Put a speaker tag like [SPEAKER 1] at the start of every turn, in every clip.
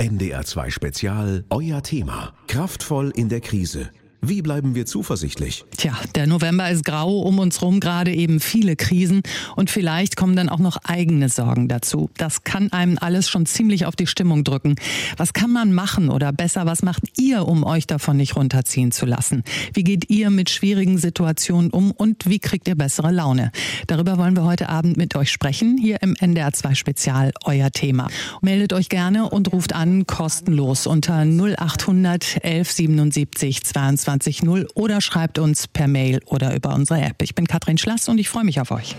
[SPEAKER 1] NDR2 Spezial, euer Thema. Kraftvoll in der Krise. Wie bleiben wir zuversichtlich?
[SPEAKER 2] Tja, der November ist grau, um uns rum gerade eben viele Krisen und vielleicht kommen dann auch noch eigene Sorgen dazu. Das kann einem alles schon ziemlich auf die Stimmung drücken. Was kann man machen oder besser, was macht ihr, um euch davon nicht runterziehen zu lassen? Wie geht ihr mit schwierigen Situationen um und wie kriegt ihr bessere Laune? Darüber wollen wir heute Abend mit euch sprechen, hier im NDR 2 Spezial, euer Thema. Meldet euch gerne und ruft an, kostenlos unter 0800 1177 22 24 oder schreibt uns per Mail oder über unsere App. Ich bin Katrin Schlass und ich freue mich auf euch.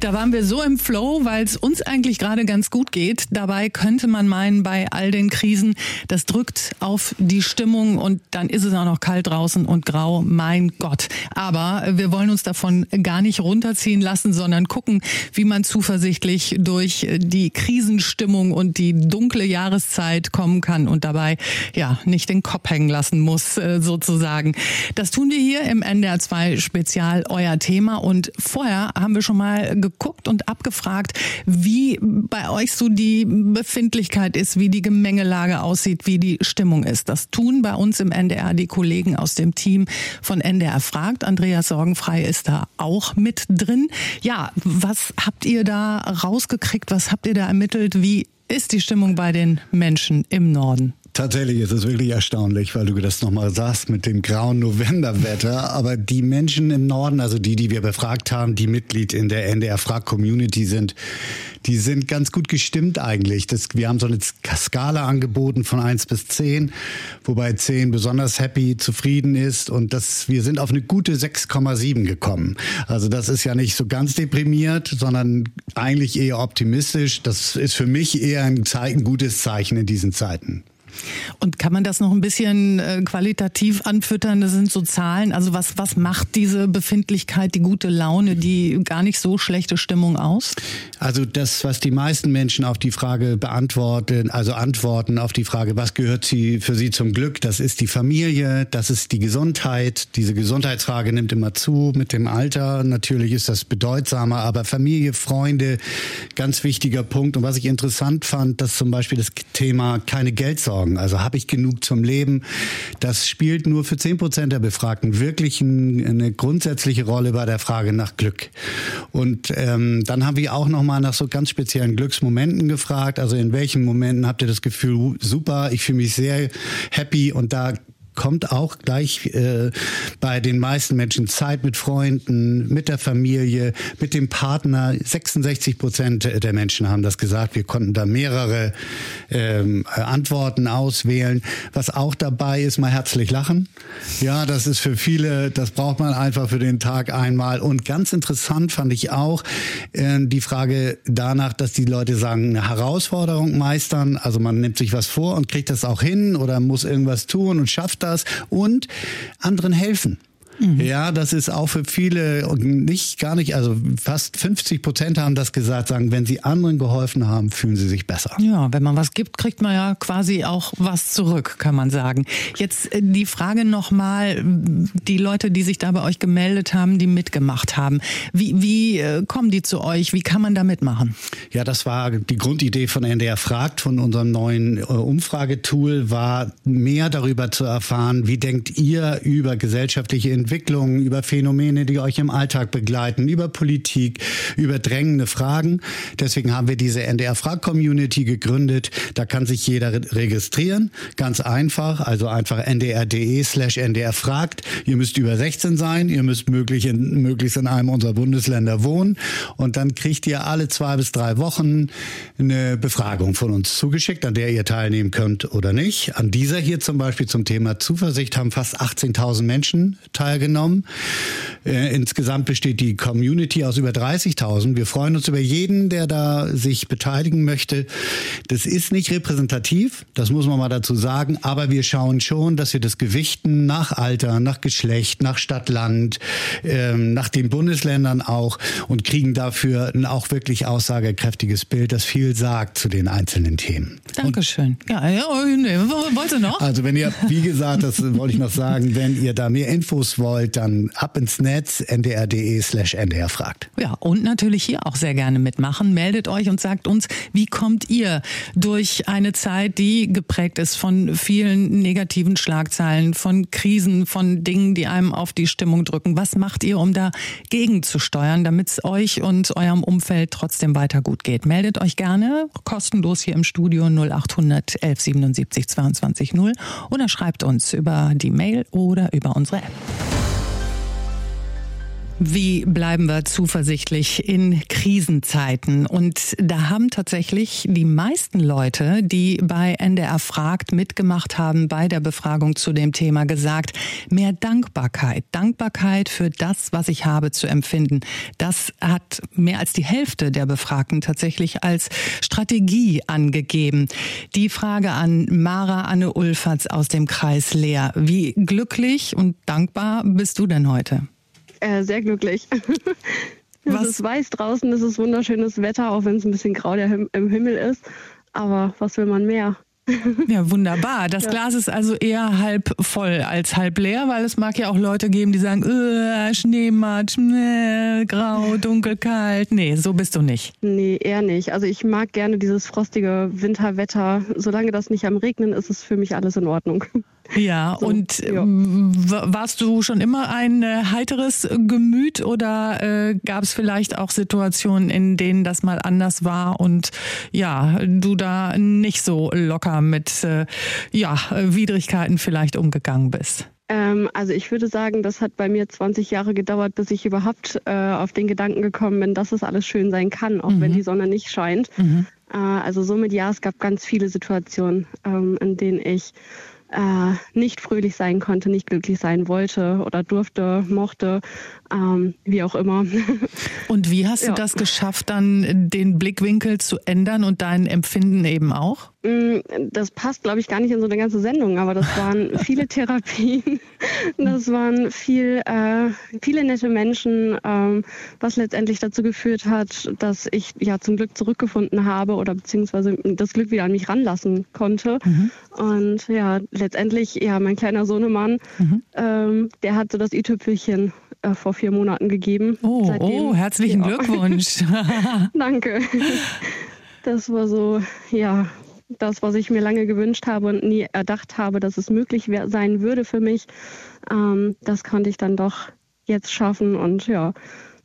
[SPEAKER 2] Da waren wir so im Flow, weil es uns eigentlich gerade ganz gut geht. Dabei könnte man meinen, bei all den Krisen, das drückt auf die Stimmung und dann ist es auch noch kalt draußen und grau. Mein Gott. Aber wir wollen uns davon gar nicht runterziehen lassen, sondern gucken, wie man zuversichtlich durch die Krisenstimmung und die dunkle Jahreszeit kommen kann und dabei ja nicht den Kopf hängen lassen muss, äh, sozusagen. Das tun wir hier im NDR 2 Spezial, euer Thema. Und vorher haben wir schon mal geguckt und abgefragt, wie bei euch so die Befindlichkeit ist, wie die Gemengelage aussieht, wie die Stimmung ist. Das tun bei uns im NDR die Kollegen aus dem Team von NDR fragt. Andreas Sorgenfrei ist da auch mit drin. Ja, was habt ihr da rausgekriegt? Was habt ihr da ermittelt? Wie ist die Stimmung bei den Menschen im Norden?
[SPEAKER 3] Tatsächlich ist es wirklich erstaunlich, weil du das nochmal sagst mit dem grauen Novemberwetter. Aber die Menschen im Norden, also die, die wir befragt haben, die Mitglied in der NDR Frag Community sind, die sind ganz gut gestimmt eigentlich. Das, wir haben so eine Skala angeboten von eins bis zehn, wobei zehn besonders happy, zufrieden ist. Und das, wir sind auf eine gute 6,7 gekommen. Also das ist ja nicht so ganz deprimiert, sondern eigentlich eher optimistisch. Das ist für mich eher ein, Zeichen, ein gutes Zeichen in diesen Zeiten.
[SPEAKER 2] Und kann man das noch ein bisschen äh, qualitativ anfüttern? Das sind so Zahlen. Also was, was macht diese Befindlichkeit, die gute Laune, die gar nicht so schlechte Stimmung aus?
[SPEAKER 3] Also das, was die meisten Menschen auf die Frage beantworten, also antworten auf die Frage, was gehört sie für sie zum Glück? Das ist die Familie, das ist die Gesundheit. Diese Gesundheitsfrage nimmt immer zu mit dem Alter. Natürlich ist das bedeutsamer, aber Familie, Freunde, ganz wichtiger Punkt. Und was ich interessant fand, dass zum Beispiel das Thema keine Geldsorgen sorgen. Also habe ich genug zum Leben? Das spielt nur für zehn Prozent der Befragten wirklich ein, eine grundsätzliche Rolle bei der Frage nach Glück. Und ähm, dann haben wir auch noch mal nach so ganz speziellen Glücksmomenten gefragt. Also in welchen Momenten habt ihr das Gefühl, super, ich fühle mich sehr happy und da kommt auch gleich äh, bei den meisten Menschen Zeit mit Freunden, mit der Familie, mit dem Partner. 66 Prozent der Menschen haben das gesagt. Wir konnten da mehrere ähm, Antworten auswählen. Was auch dabei ist, mal herzlich lachen. Ja, das ist für viele, das braucht man einfach für den Tag einmal. Und ganz interessant fand ich auch äh, die Frage danach, dass die Leute sagen, eine Herausforderung meistern. Also man nimmt sich was vor und kriegt das auch hin oder muss irgendwas tun und schafft das das und anderen helfen. Mhm. Ja, das ist auch für viele nicht gar nicht, also fast 50 Prozent haben das gesagt, sagen, wenn sie anderen geholfen haben, fühlen sie sich besser.
[SPEAKER 2] Ja, wenn man was gibt, kriegt man ja quasi auch was zurück, kann man sagen. Jetzt äh, die Frage nochmal, die Leute, die sich da bei euch gemeldet haben, die mitgemacht haben, wie, wie äh, kommen die zu euch? Wie kann man da mitmachen?
[SPEAKER 3] Ja, das war die Grundidee von NDR Fragt, von unserem neuen äh, Umfragetool, war mehr darüber zu erfahren, wie denkt ihr über gesellschaftliche Entwicklung Entwicklungen, über Phänomene, die euch im Alltag begleiten, über Politik, über drängende Fragen. Deswegen haben wir diese NDR-Frag-Community gegründet. Da kann sich jeder registrieren. Ganz einfach. Also einfach ndr.de slash ndrfragt. Ihr müsst über 16 sein. Ihr müsst möglich in, möglichst in einem unserer Bundesländer wohnen. Und dann kriegt ihr alle zwei bis drei Wochen eine Befragung von uns zugeschickt, an der ihr teilnehmen könnt oder nicht. An dieser hier zum Beispiel zum Thema Zuversicht haben fast 18.000 Menschen teilgenommen teilgenommen. Äh, insgesamt besteht die Community aus über 30.000. Wir freuen uns über jeden, der da sich beteiligen möchte. Das ist nicht repräsentativ, das muss man mal dazu sagen, aber wir schauen schon, dass wir das gewichten nach Alter, nach Geschlecht, nach Stadt, Land, ähm, nach den Bundesländern auch und kriegen dafür ein auch wirklich aussagekräftiges Bild, das viel sagt zu den einzelnen Themen.
[SPEAKER 2] Dankeschön. Und ja, ja, nee, wollte noch?
[SPEAKER 3] Also wenn ihr, wie gesagt, das wollte ich noch sagen, wenn ihr da mehr Infos wollt, wollt, dann ab ins Netz ndr.de slash ndrfragt.
[SPEAKER 2] Ja, und natürlich hier auch sehr gerne mitmachen. Meldet euch und sagt uns, wie kommt ihr durch eine Zeit, die geprägt ist von vielen negativen Schlagzeilen, von Krisen, von Dingen, die einem auf die Stimmung drücken. Was macht ihr, um da gegenzusteuern, damit es euch und eurem Umfeld trotzdem weiter gut geht? Meldet euch gerne kostenlos hier im Studio 0800 1177 22 0 oder schreibt uns über die Mail oder über unsere App. Wie bleiben wir zuversichtlich in Krisenzeiten? Und da haben tatsächlich die meisten Leute, die bei NDR fragt mitgemacht haben bei der Befragung zu dem Thema gesagt, mehr Dankbarkeit. Dankbarkeit für das, was ich habe zu empfinden. Das hat mehr als die Hälfte der Befragten tatsächlich als Strategie angegeben. Die Frage an Mara Anne Ulferts aus dem Kreis Leer. Wie glücklich und dankbar bist du denn heute?
[SPEAKER 4] Äh, sehr glücklich. Was? Es ist weiß draußen, es ist wunderschönes Wetter, auch wenn es ein bisschen grau der Him im Himmel ist. Aber was will man mehr?
[SPEAKER 2] Ja, wunderbar. Das ja. Glas ist also eher halb voll als halb leer, weil es mag ja auch Leute geben, die sagen, äh, Schneematsch, äh, grau, dunkel, kalt. Nee, so bist du nicht.
[SPEAKER 4] Nee, eher nicht. Also ich mag gerne dieses frostige Winterwetter. Solange das nicht am Regnen ist, ist für mich alles in Ordnung.
[SPEAKER 2] Ja, so, und ja. warst du schon immer ein äh, heiteres Gemüt oder äh, gab es vielleicht auch Situationen, in denen das mal anders war und ja, du da nicht so locker mit äh, ja, Widrigkeiten vielleicht umgegangen bist?
[SPEAKER 4] Ähm, also ich würde sagen, das hat bei mir 20 Jahre gedauert, bis ich überhaupt äh, auf den Gedanken gekommen bin, dass es alles schön sein kann, auch mhm. wenn die Sonne nicht scheint. Mhm. Äh, also somit ja, es gab ganz viele Situationen, ähm, in denen ich äh, nicht fröhlich sein konnte, nicht glücklich sein wollte oder durfte, mochte, ähm, wie auch immer.
[SPEAKER 2] Und wie hast ja. du das geschafft, dann den Blickwinkel zu ändern und dein Empfinden eben auch?
[SPEAKER 4] Mm, das passt, glaube ich, gar nicht in so eine ganze Sendung, aber das waren viele Therapien, das waren viel, äh, viele nette Menschen, ähm, was letztendlich dazu geführt hat, dass ich ja zum Glück zurückgefunden habe oder beziehungsweise das Glück wieder an mich ranlassen konnte. Mhm. Und ja, letztendlich, ja, mein kleiner Sohnemann, mhm. ähm, der hat so das i-Tüpfelchen äh, vor vier Monaten gegeben.
[SPEAKER 2] Oh, Seitdem, oh herzlichen ja. Glückwunsch.
[SPEAKER 4] Danke. Das war so, ja, das, was ich mir lange gewünscht habe und nie erdacht habe, dass es möglich sein würde für mich. Ähm, das konnte ich dann doch jetzt schaffen und ja,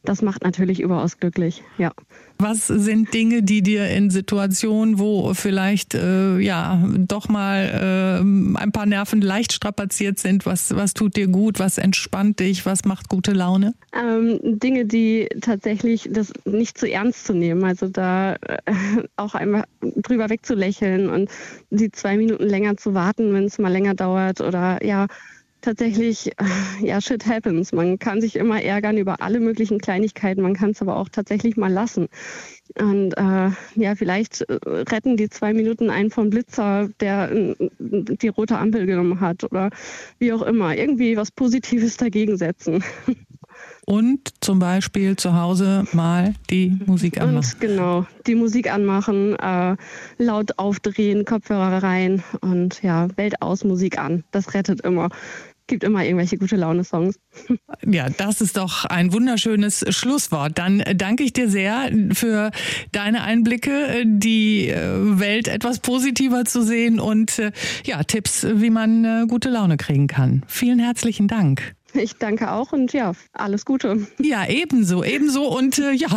[SPEAKER 4] das macht natürlich überaus glücklich, ja.
[SPEAKER 2] Was sind Dinge, die dir in Situationen, wo vielleicht äh, ja doch mal äh, ein paar Nerven leicht strapaziert sind, was, was tut dir gut, was entspannt dich, was macht gute Laune?
[SPEAKER 4] Ähm, Dinge, die tatsächlich das nicht zu ernst zu nehmen, also da äh, auch einmal drüber wegzulächeln und die zwei Minuten länger zu warten, wenn es mal länger dauert oder ja tatsächlich, ja, shit happens. Man kann sich immer ärgern über alle möglichen Kleinigkeiten, man kann es aber auch tatsächlich mal lassen. Und äh, ja, vielleicht äh, retten die zwei Minuten einen vom Blitzer, der äh, die rote Ampel genommen hat oder wie auch immer. Irgendwie was Positives dagegen setzen.
[SPEAKER 2] Und zum Beispiel zu Hause mal die Musik anmachen. Und
[SPEAKER 4] genau, die Musik anmachen, äh, laut aufdrehen, Kopfhörer rein und ja, Welt aus Musik an. Das rettet immer gibt immer irgendwelche gute Laune-Songs.
[SPEAKER 2] Ja, das ist doch ein wunderschönes Schlusswort. Dann danke ich dir sehr für deine Einblicke, die äh, Welt etwas positiver zu sehen und äh, ja, Tipps, wie man äh, gute Laune kriegen kann. Vielen herzlichen Dank.
[SPEAKER 4] Ich danke auch und ja, alles Gute.
[SPEAKER 2] Ja, ebenso, ebenso und äh, ja,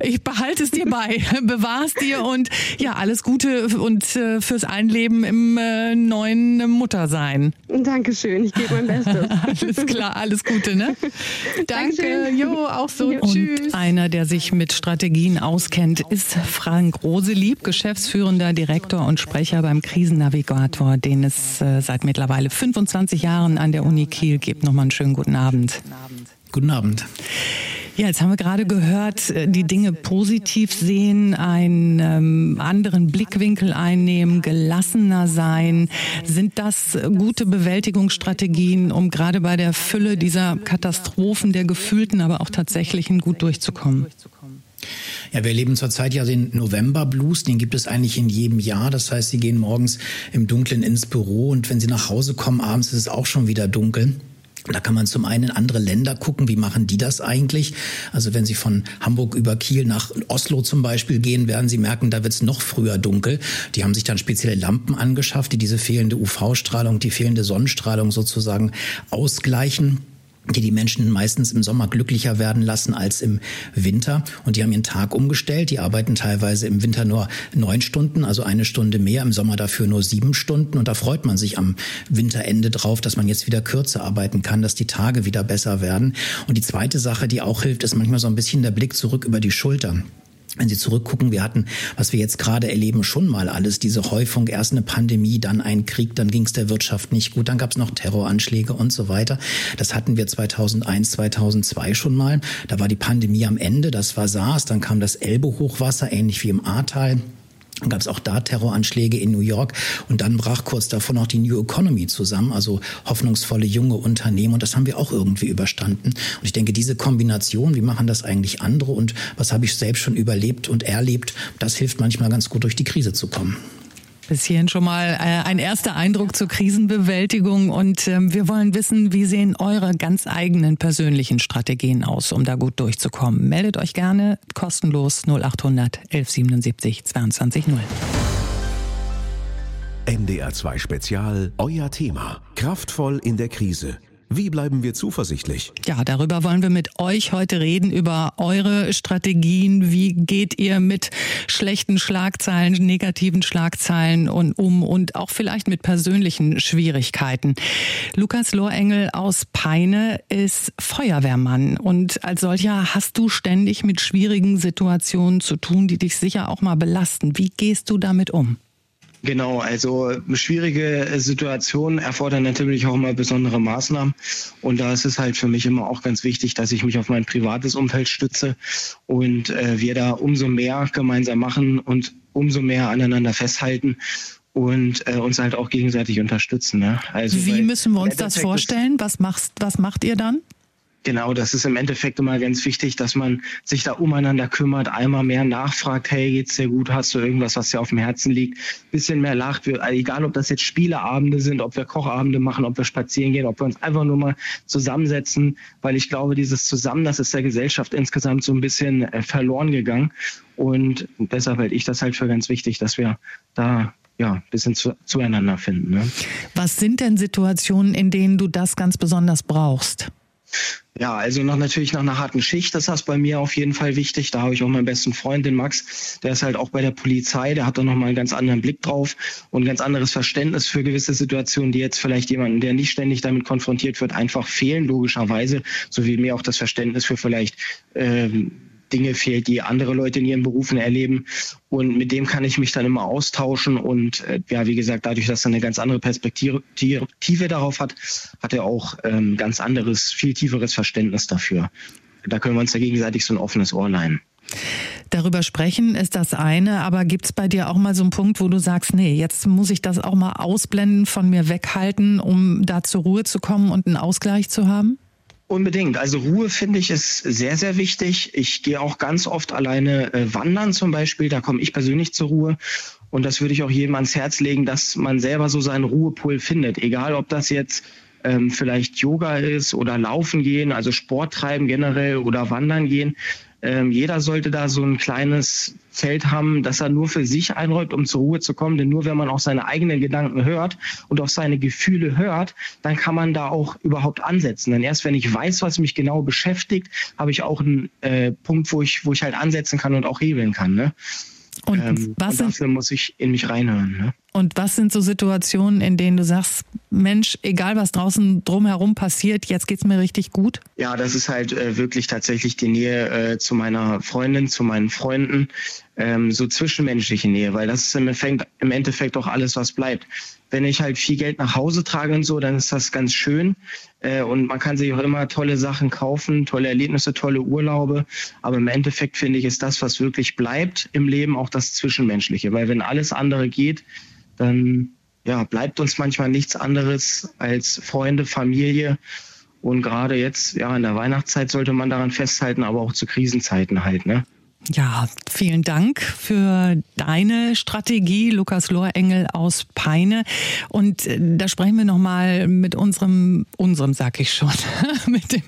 [SPEAKER 2] ich behalte es dir bei, bewahr es dir und ja, alles Gute und äh, fürs Einleben im äh, neuen Muttersein.
[SPEAKER 4] Dankeschön, ich gebe mein Bestes.
[SPEAKER 2] alles klar, alles Gute, ne? Danke, jo, auch so, jo. tschüss. Und einer, der sich mit Strategien auskennt, ist Frank Roselieb, Geschäftsführender Direktor und Sprecher beim Krisennavigator, den es äh, seit mittlerweile 25 Jahren an der Uni Kiel gibt. Nochmal einen schönen Guten Abend.
[SPEAKER 5] Guten Abend.
[SPEAKER 2] Ja, jetzt haben wir gerade gehört, äh, die Dinge positiv sehen, einen ähm, anderen Blickwinkel einnehmen, gelassener sein. Sind das gute Bewältigungsstrategien, um gerade bei der Fülle dieser Katastrophen, der gefühlten, aber auch tatsächlichen gut durchzukommen?
[SPEAKER 5] Ja, wir erleben zurzeit ja den November Blues, den gibt es eigentlich in jedem Jahr. Das heißt, Sie gehen morgens im Dunkeln ins Büro und wenn Sie nach Hause kommen, abends ist es auch schon wieder dunkel. Da kann man zum einen in andere Länder gucken, wie machen die das eigentlich? Also wenn Sie von Hamburg über Kiel nach Oslo zum Beispiel gehen, werden Sie merken, da wird es noch früher dunkel. Die haben sich dann spezielle Lampen angeschafft, die diese fehlende UV-Strahlung, die fehlende Sonnenstrahlung sozusagen ausgleichen die die Menschen meistens im Sommer glücklicher werden lassen als im Winter. Und die haben ihren Tag umgestellt. Die arbeiten teilweise im Winter nur neun Stunden, also eine Stunde mehr, im Sommer dafür nur sieben Stunden. Und da freut man sich am Winterende drauf, dass man jetzt wieder kürzer arbeiten kann, dass die Tage wieder besser werden. Und die zweite Sache, die auch hilft, ist manchmal so ein bisschen der Blick zurück über die Schulter. Wenn Sie zurückgucken, wir hatten, was wir jetzt gerade erleben, schon mal alles, diese Häufung, erst eine Pandemie, dann ein Krieg, dann ging es der Wirtschaft nicht gut, dann gab es noch Terroranschläge und so weiter. Das hatten wir 2001, 2002 schon mal. Da war die Pandemie am Ende, das war SARS, dann kam das Elbe-Hochwasser, ähnlich wie im Ahrtal. Gab es auch da Terroranschläge in New York und dann brach kurz davor noch die New Economy zusammen, also hoffnungsvolle junge Unternehmen und das haben wir auch irgendwie überstanden. Und ich denke, diese Kombination, wie machen das eigentlich andere und was habe ich selbst schon überlebt und erlebt, das hilft manchmal ganz gut durch die Krise zu kommen.
[SPEAKER 2] Bis hierhin schon mal äh, ein erster Eindruck zur Krisenbewältigung und ähm, wir wollen wissen, wie sehen eure ganz eigenen persönlichen Strategien aus, um da gut durchzukommen. Meldet euch gerne kostenlos 0800 1177 22 0.
[SPEAKER 1] NDR 2 Spezial, euer Thema. Kraftvoll in der Krise. Wie bleiben wir zuversichtlich?
[SPEAKER 2] Ja, darüber wollen wir mit euch heute reden, über eure Strategien. Wie geht ihr mit schlechten Schlagzeilen, negativen Schlagzeilen und um und auch vielleicht mit persönlichen Schwierigkeiten? Lukas Lohrengel aus Peine ist Feuerwehrmann und als solcher hast du ständig mit schwierigen Situationen zu tun, die dich sicher auch mal belasten. Wie gehst du damit um?
[SPEAKER 6] Genau, also schwierige Situationen erfordern natürlich auch immer besondere Maßnahmen. Und da ist es halt für mich immer auch ganz wichtig, dass ich mich auf mein privates Umfeld stütze und äh, wir da umso mehr gemeinsam machen und umso mehr aneinander festhalten und äh, uns halt auch gegenseitig unterstützen. Ne?
[SPEAKER 2] Also, Wie müssen wir uns das vorstellen? Was, machst, was macht ihr dann?
[SPEAKER 6] Genau, das ist im Endeffekt immer ganz wichtig, dass man sich da umeinander kümmert, einmal mehr nachfragt, hey, geht's dir gut, hast du irgendwas, was dir auf dem Herzen liegt, bisschen mehr lacht, egal ob das jetzt Spieleabende sind, ob wir Kochabende machen, ob wir spazieren gehen, ob wir uns einfach nur mal zusammensetzen, weil ich glaube, dieses Zusammen, das ist der Gesellschaft insgesamt so ein bisschen äh, verloren gegangen und deshalb halte ich das halt für ganz wichtig, dass wir da ja, ein bisschen zu, zueinander finden. Ne?
[SPEAKER 2] Was sind denn Situationen, in denen du das ganz besonders brauchst?
[SPEAKER 6] Ja, also noch natürlich nach einer harten Schicht, das ist bei mir auf jeden Fall wichtig. Da habe ich auch meinen besten Freund, den Max, der ist halt auch bei der Polizei, der hat da nochmal einen ganz anderen Blick drauf und ganz anderes Verständnis für gewisse Situationen, die jetzt vielleicht jemanden, der nicht ständig damit konfrontiert wird, einfach fehlen, logischerweise, so wie mir auch das Verständnis für vielleicht ähm, Dinge fehlt, die andere Leute in ihren Berufen erleben. Und mit dem kann ich mich dann immer austauschen. Und äh, ja, wie gesagt, dadurch, dass er eine ganz andere Perspektive darauf hat, hat er auch ähm, ganz anderes, viel tieferes Verständnis dafür. Da können wir uns ja gegenseitig so ein offenes Ohr leihen.
[SPEAKER 2] Darüber sprechen ist das eine, aber gibt es bei dir auch mal so einen Punkt, wo du sagst, nee, jetzt muss ich das auch mal ausblenden, von mir weghalten, um da zur Ruhe zu kommen und einen Ausgleich zu haben?
[SPEAKER 6] Unbedingt. Also Ruhe finde ich ist sehr, sehr wichtig. Ich gehe auch ganz oft alleine äh, wandern zum Beispiel. Da komme ich persönlich zur Ruhe. Und das würde ich auch jedem ans Herz legen, dass man selber so seinen Ruhepol findet. Egal, ob das jetzt ähm, vielleicht Yoga ist oder Laufen gehen, also Sport treiben generell oder Wandern gehen. Ähm, jeder sollte da so ein kleines Feld haben, das er nur für sich einräumt, um zur Ruhe zu kommen. Denn nur wenn man auch seine eigenen Gedanken hört und auch seine Gefühle hört, dann kann man da auch überhaupt ansetzen. Denn erst wenn ich weiß, was mich genau beschäftigt, habe ich auch einen äh, Punkt, wo ich, wo ich halt ansetzen kann und auch hebeln kann. Ne? Und, ähm, was und dafür sind, muss ich in mich reinhören. Ne?
[SPEAKER 2] Und was sind so Situationen, in denen du sagst, Mensch, egal was draußen drumherum passiert, jetzt geht's mir richtig gut?
[SPEAKER 6] Ja, das ist halt äh, wirklich tatsächlich die Nähe äh, zu meiner Freundin, zu meinen Freunden, ähm, so zwischenmenschliche Nähe, weil das ist im Endeffekt, im Endeffekt auch alles, was bleibt. Wenn ich halt viel Geld nach Hause trage und so, dann ist das ganz schön. Äh, und man kann sich auch immer tolle Sachen kaufen, tolle Erlebnisse, tolle Urlaube. Aber im Endeffekt finde ich, ist das, was wirklich bleibt im Leben, auch das Zwischenmenschliche. Weil wenn alles andere geht, dann ja, bleibt uns manchmal nichts anderes als Freunde, Familie. Und gerade jetzt, ja, in der Weihnachtszeit sollte man daran festhalten, aber auch zu Krisenzeiten halt, ne?
[SPEAKER 2] Ja, vielen Dank für deine Strategie, Lukas Lohrengel aus Peine. Und äh, da sprechen wir nochmal mit unserem, unserem sag ich schon, mit dem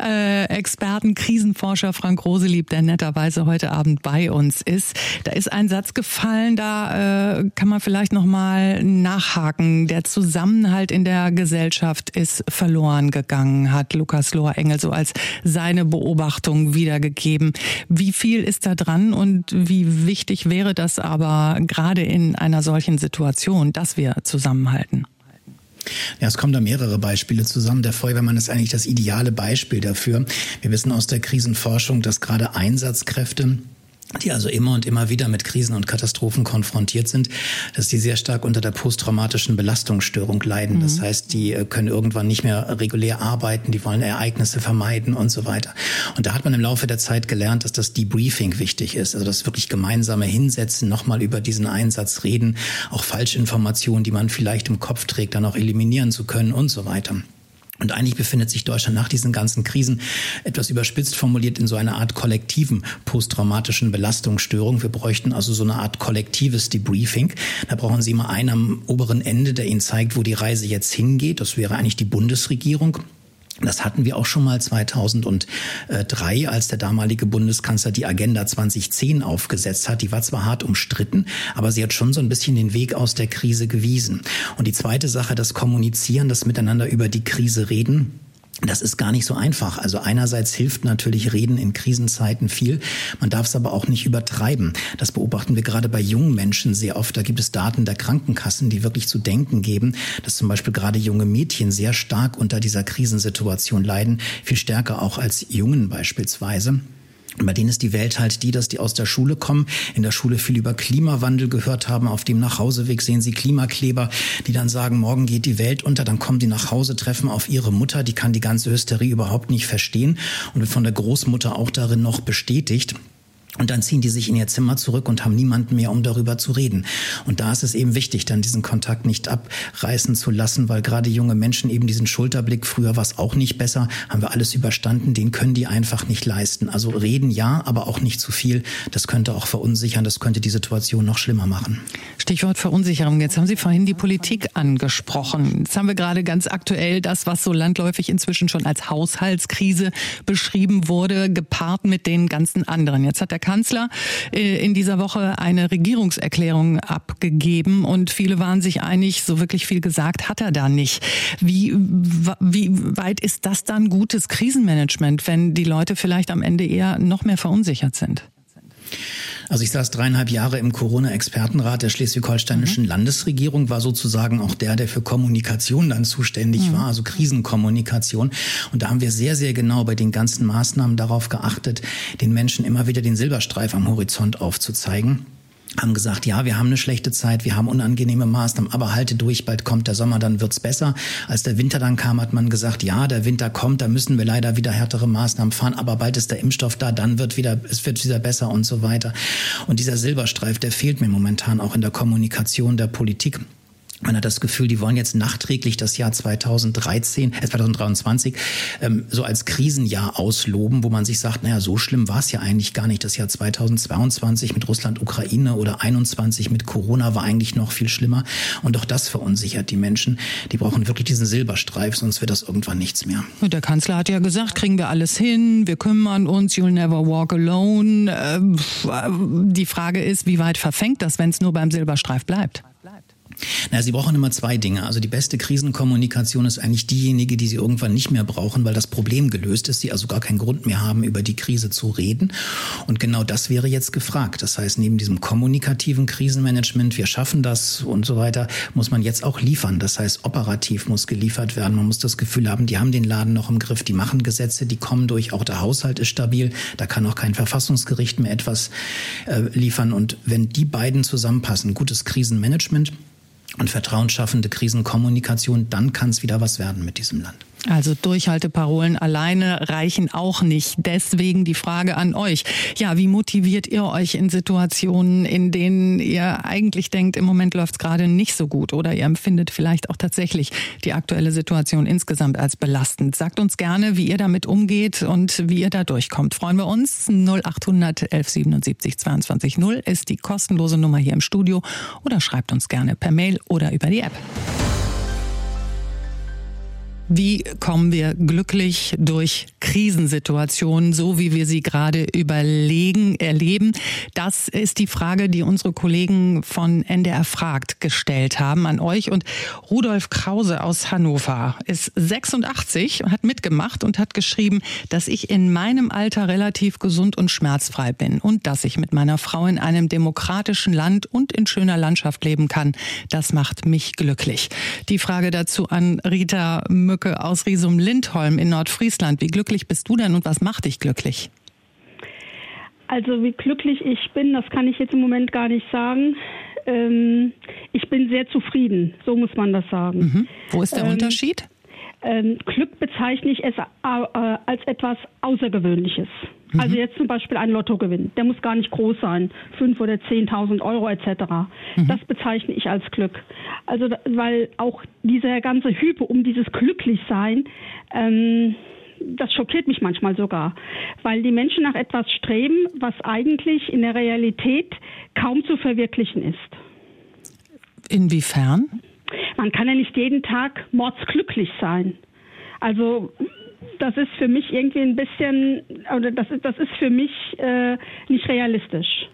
[SPEAKER 2] äh, Experten, Krisenforscher Frank Roselieb, der netterweise heute Abend bei uns ist. Da ist ein Satz gefallen, da äh, kann man vielleicht nochmal nachhaken. Der Zusammenhalt in der Gesellschaft ist verloren gegangen, hat Lukas Lohrengel so als seine Beobachtung wiedergegeben. Wie viel ist da dran und wie wichtig wäre das aber gerade in einer solchen Situation, dass wir zusammenhalten?
[SPEAKER 5] Ja, es kommen da mehrere Beispiele zusammen. Der Feuerwehrmann ist eigentlich das ideale Beispiel dafür. Wir wissen aus der Krisenforschung, dass gerade Einsatzkräfte die also immer und immer wieder mit Krisen und Katastrophen konfrontiert sind, dass die sehr stark unter der posttraumatischen Belastungsstörung leiden. Mhm. Das heißt, die äh, können irgendwann nicht mehr regulär arbeiten, die wollen Ereignisse vermeiden und so weiter. Und da hat man im Laufe der Zeit gelernt, dass das Debriefing wichtig ist, also das wirklich gemeinsame Hinsetzen, nochmal über diesen Einsatz reden, auch Falschinformationen, die man vielleicht im Kopf trägt, dann auch eliminieren zu können und so weiter. Und eigentlich befindet sich Deutschland nach diesen ganzen Krisen etwas überspitzt formuliert in so einer Art kollektiven posttraumatischen Belastungsstörung. Wir bräuchten also so eine Art kollektives Debriefing. Da brauchen Sie mal einen am oberen Ende, der Ihnen zeigt, wo die Reise jetzt hingeht. Das wäre eigentlich die Bundesregierung. Das hatten wir auch schon mal 2003, als der damalige Bundeskanzler die Agenda 2010 aufgesetzt hat. Die war zwar hart umstritten, aber sie hat schon so ein bisschen den Weg aus der Krise gewiesen. Und die zweite Sache, das Kommunizieren, das Miteinander über die Krise reden, das ist gar nicht so einfach. Also einerseits hilft natürlich Reden in Krisenzeiten viel. Man darf es aber auch nicht übertreiben. Das beobachten wir gerade bei jungen Menschen sehr oft. Da gibt es Daten der Krankenkassen, die wirklich zu denken geben, dass zum Beispiel gerade junge Mädchen sehr stark unter dieser Krisensituation leiden. Viel stärker auch als Jungen beispielsweise. Bei denen ist die Welt halt die, dass die aus der Schule kommen, in der Schule viel über Klimawandel gehört haben. Auf dem Nachhauseweg sehen sie Klimakleber, die dann sagen, morgen geht die Welt unter. Dann kommen die nach Hause, treffen auf ihre Mutter, die kann die ganze Hysterie überhaupt nicht verstehen und wird von der Großmutter auch darin noch bestätigt. Und dann ziehen die sich in ihr Zimmer zurück und haben niemanden mehr, um darüber zu reden. Und da ist es eben wichtig, dann diesen Kontakt nicht abreißen zu lassen, weil gerade junge Menschen eben diesen Schulterblick, früher war es auch nicht besser, haben wir alles überstanden, den können die einfach nicht leisten. Also reden ja, aber auch nicht zu viel. Das könnte auch verunsichern, das könnte die Situation noch schlimmer machen.
[SPEAKER 2] Stichwort Verunsicherung. Jetzt haben Sie vorhin die Politik angesprochen. Jetzt haben wir gerade ganz aktuell das, was so landläufig inzwischen schon als Haushaltskrise beschrieben wurde, gepaart mit den ganzen anderen. Jetzt hat der Kanzler äh, in dieser Woche eine Regierungserklärung abgegeben und viele waren sich einig, so wirklich viel gesagt hat er da nicht. Wie, wie weit ist das dann gutes Krisenmanagement, wenn die Leute vielleicht am Ende eher noch mehr verunsichert sind?
[SPEAKER 5] Also ich saß dreieinhalb Jahre im Corona-Expertenrat der schleswig-holsteinischen mhm. Landesregierung, war sozusagen auch der, der für Kommunikation dann zuständig mhm. war, also Krisenkommunikation. Und da haben wir sehr, sehr genau bei den ganzen Maßnahmen darauf geachtet, den Menschen immer wieder den Silberstreif am Horizont aufzuzeigen haben gesagt, ja, wir haben eine schlechte Zeit, wir haben unangenehme Maßnahmen, aber halte durch, bald kommt der Sommer, dann wird's besser. Als der Winter dann kam, hat man gesagt, ja, der Winter kommt, da müssen wir leider wieder härtere Maßnahmen fahren, aber bald ist der Impfstoff da, dann wird wieder, es wird wieder besser und so weiter. Und dieser Silberstreif, der fehlt mir momentan auch in der Kommunikation der Politik. Man hat das Gefühl, die wollen jetzt nachträglich das Jahr 2013, äh 2023 ähm, so als Krisenjahr ausloben, wo man sich sagt, naja, so schlimm war es ja eigentlich gar nicht. Das Jahr 2022 mit Russland, Ukraine oder 21 mit Corona war eigentlich noch viel schlimmer. Und auch das verunsichert die Menschen. Die brauchen wirklich diesen Silberstreif, sonst wird das irgendwann nichts mehr.
[SPEAKER 2] Und der Kanzler hat ja gesagt, kriegen wir alles hin, wir kümmern uns, you'll never walk alone. Ähm, die Frage ist, wie weit verfängt das, wenn es nur beim Silberstreif bleibt?
[SPEAKER 5] Na, Sie brauchen immer zwei Dinge. Also die beste Krisenkommunikation ist eigentlich diejenige, die Sie irgendwann nicht mehr brauchen, weil das Problem gelöst ist, Sie also gar keinen Grund mehr haben, über die Krise zu reden. Und genau das wäre jetzt gefragt. Das heißt, neben diesem kommunikativen Krisenmanagement, wir schaffen das und so weiter, muss man jetzt auch liefern. Das heißt, operativ muss geliefert werden. Man muss das Gefühl haben, die haben den Laden noch im Griff, die machen Gesetze, die kommen durch, auch der Haushalt ist stabil, da kann auch kein Verfassungsgericht mehr etwas äh, liefern. Und wenn die beiden zusammenpassen, gutes Krisenmanagement, und vertrauensschaffende Krisenkommunikation, dann kann es wieder was werden mit diesem Land.
[SPEAKER 2] Also Durchhalteparolen alleine reichen auch nicht. Deswegen die Frage an euch. Ja, wie motiviert ihr euch in Situationen, in denen ihr eigentlich denkt, im Moment läuft es gerade nicht so gut oder ihr empfindet vielleicht auch tatsächlich die aktuelle Situation insgesamt als belastend? Sagt uns gerne, wie ihr damit umgeht und wie ihr da durchkommt. Freuen wir uns. 0800 1177 22 0 ist die kostenlose Nummer hier im Studio oder schreibt uns gerne per Mail oder über die App. Wie kommen wir glücklich durch Krisensituationen, so wie wir sie gerade überlegen, erleben? Das ist die Frage, die unsere Kollegen von NDR Fragt gestellt haben an euch. Und Rudolf Krause aus Hannover ist 86, hat mitgemacht und hat geschrieben, dass ich in meinem Alter relativ gesund und schmerzfrei bin und dass ich mit meiner Frau in einem demokratischen Land und in schöner Landschaft leben kann. Das macht mich glücklich. Die Frage dazu an Rita Müller Mücke aus Riesum-Lindholm in Nordfriesland. Wie glücklich bist du denn und was macht dich glücklich?
[SPEAKER 7] Also wie glücklich ich bin, das kann ich jetzt im Moment gar nicht sagen. Ähm, ich bin sehr zufrieden, so muss man das sagen.
[SPEAKER 2] Mhm. Wo ist der ähm, Unterschied?
[SPEAKER 7] Ähm, Glück bezeichne ich es äh, als etwas Außergewöhnliches. Mhm. Also jetzt zum Beispiel ein Lottogewinn, der muss gar nicht groß sein, 5 oder 10.000 Euro etc. Mhm. Das bezeichne ich als Glück. Also weil auch dieser ganze Hype um dieses Glücklichsein, ähm, das schockiert mich manchmal sogar, weil die Menschen nach etwas streben, was eigentlich in der Realität kaum zu verwirklichen ist.
[SPEAKER 2] Inwiefern?
[SPEAKER 7] Man kann ja nicht jeden Tag mordsglücklich sein. Also das ist für mich irgendwie ein bisschen, oder das, das ist für mich äh, nicht realistisch.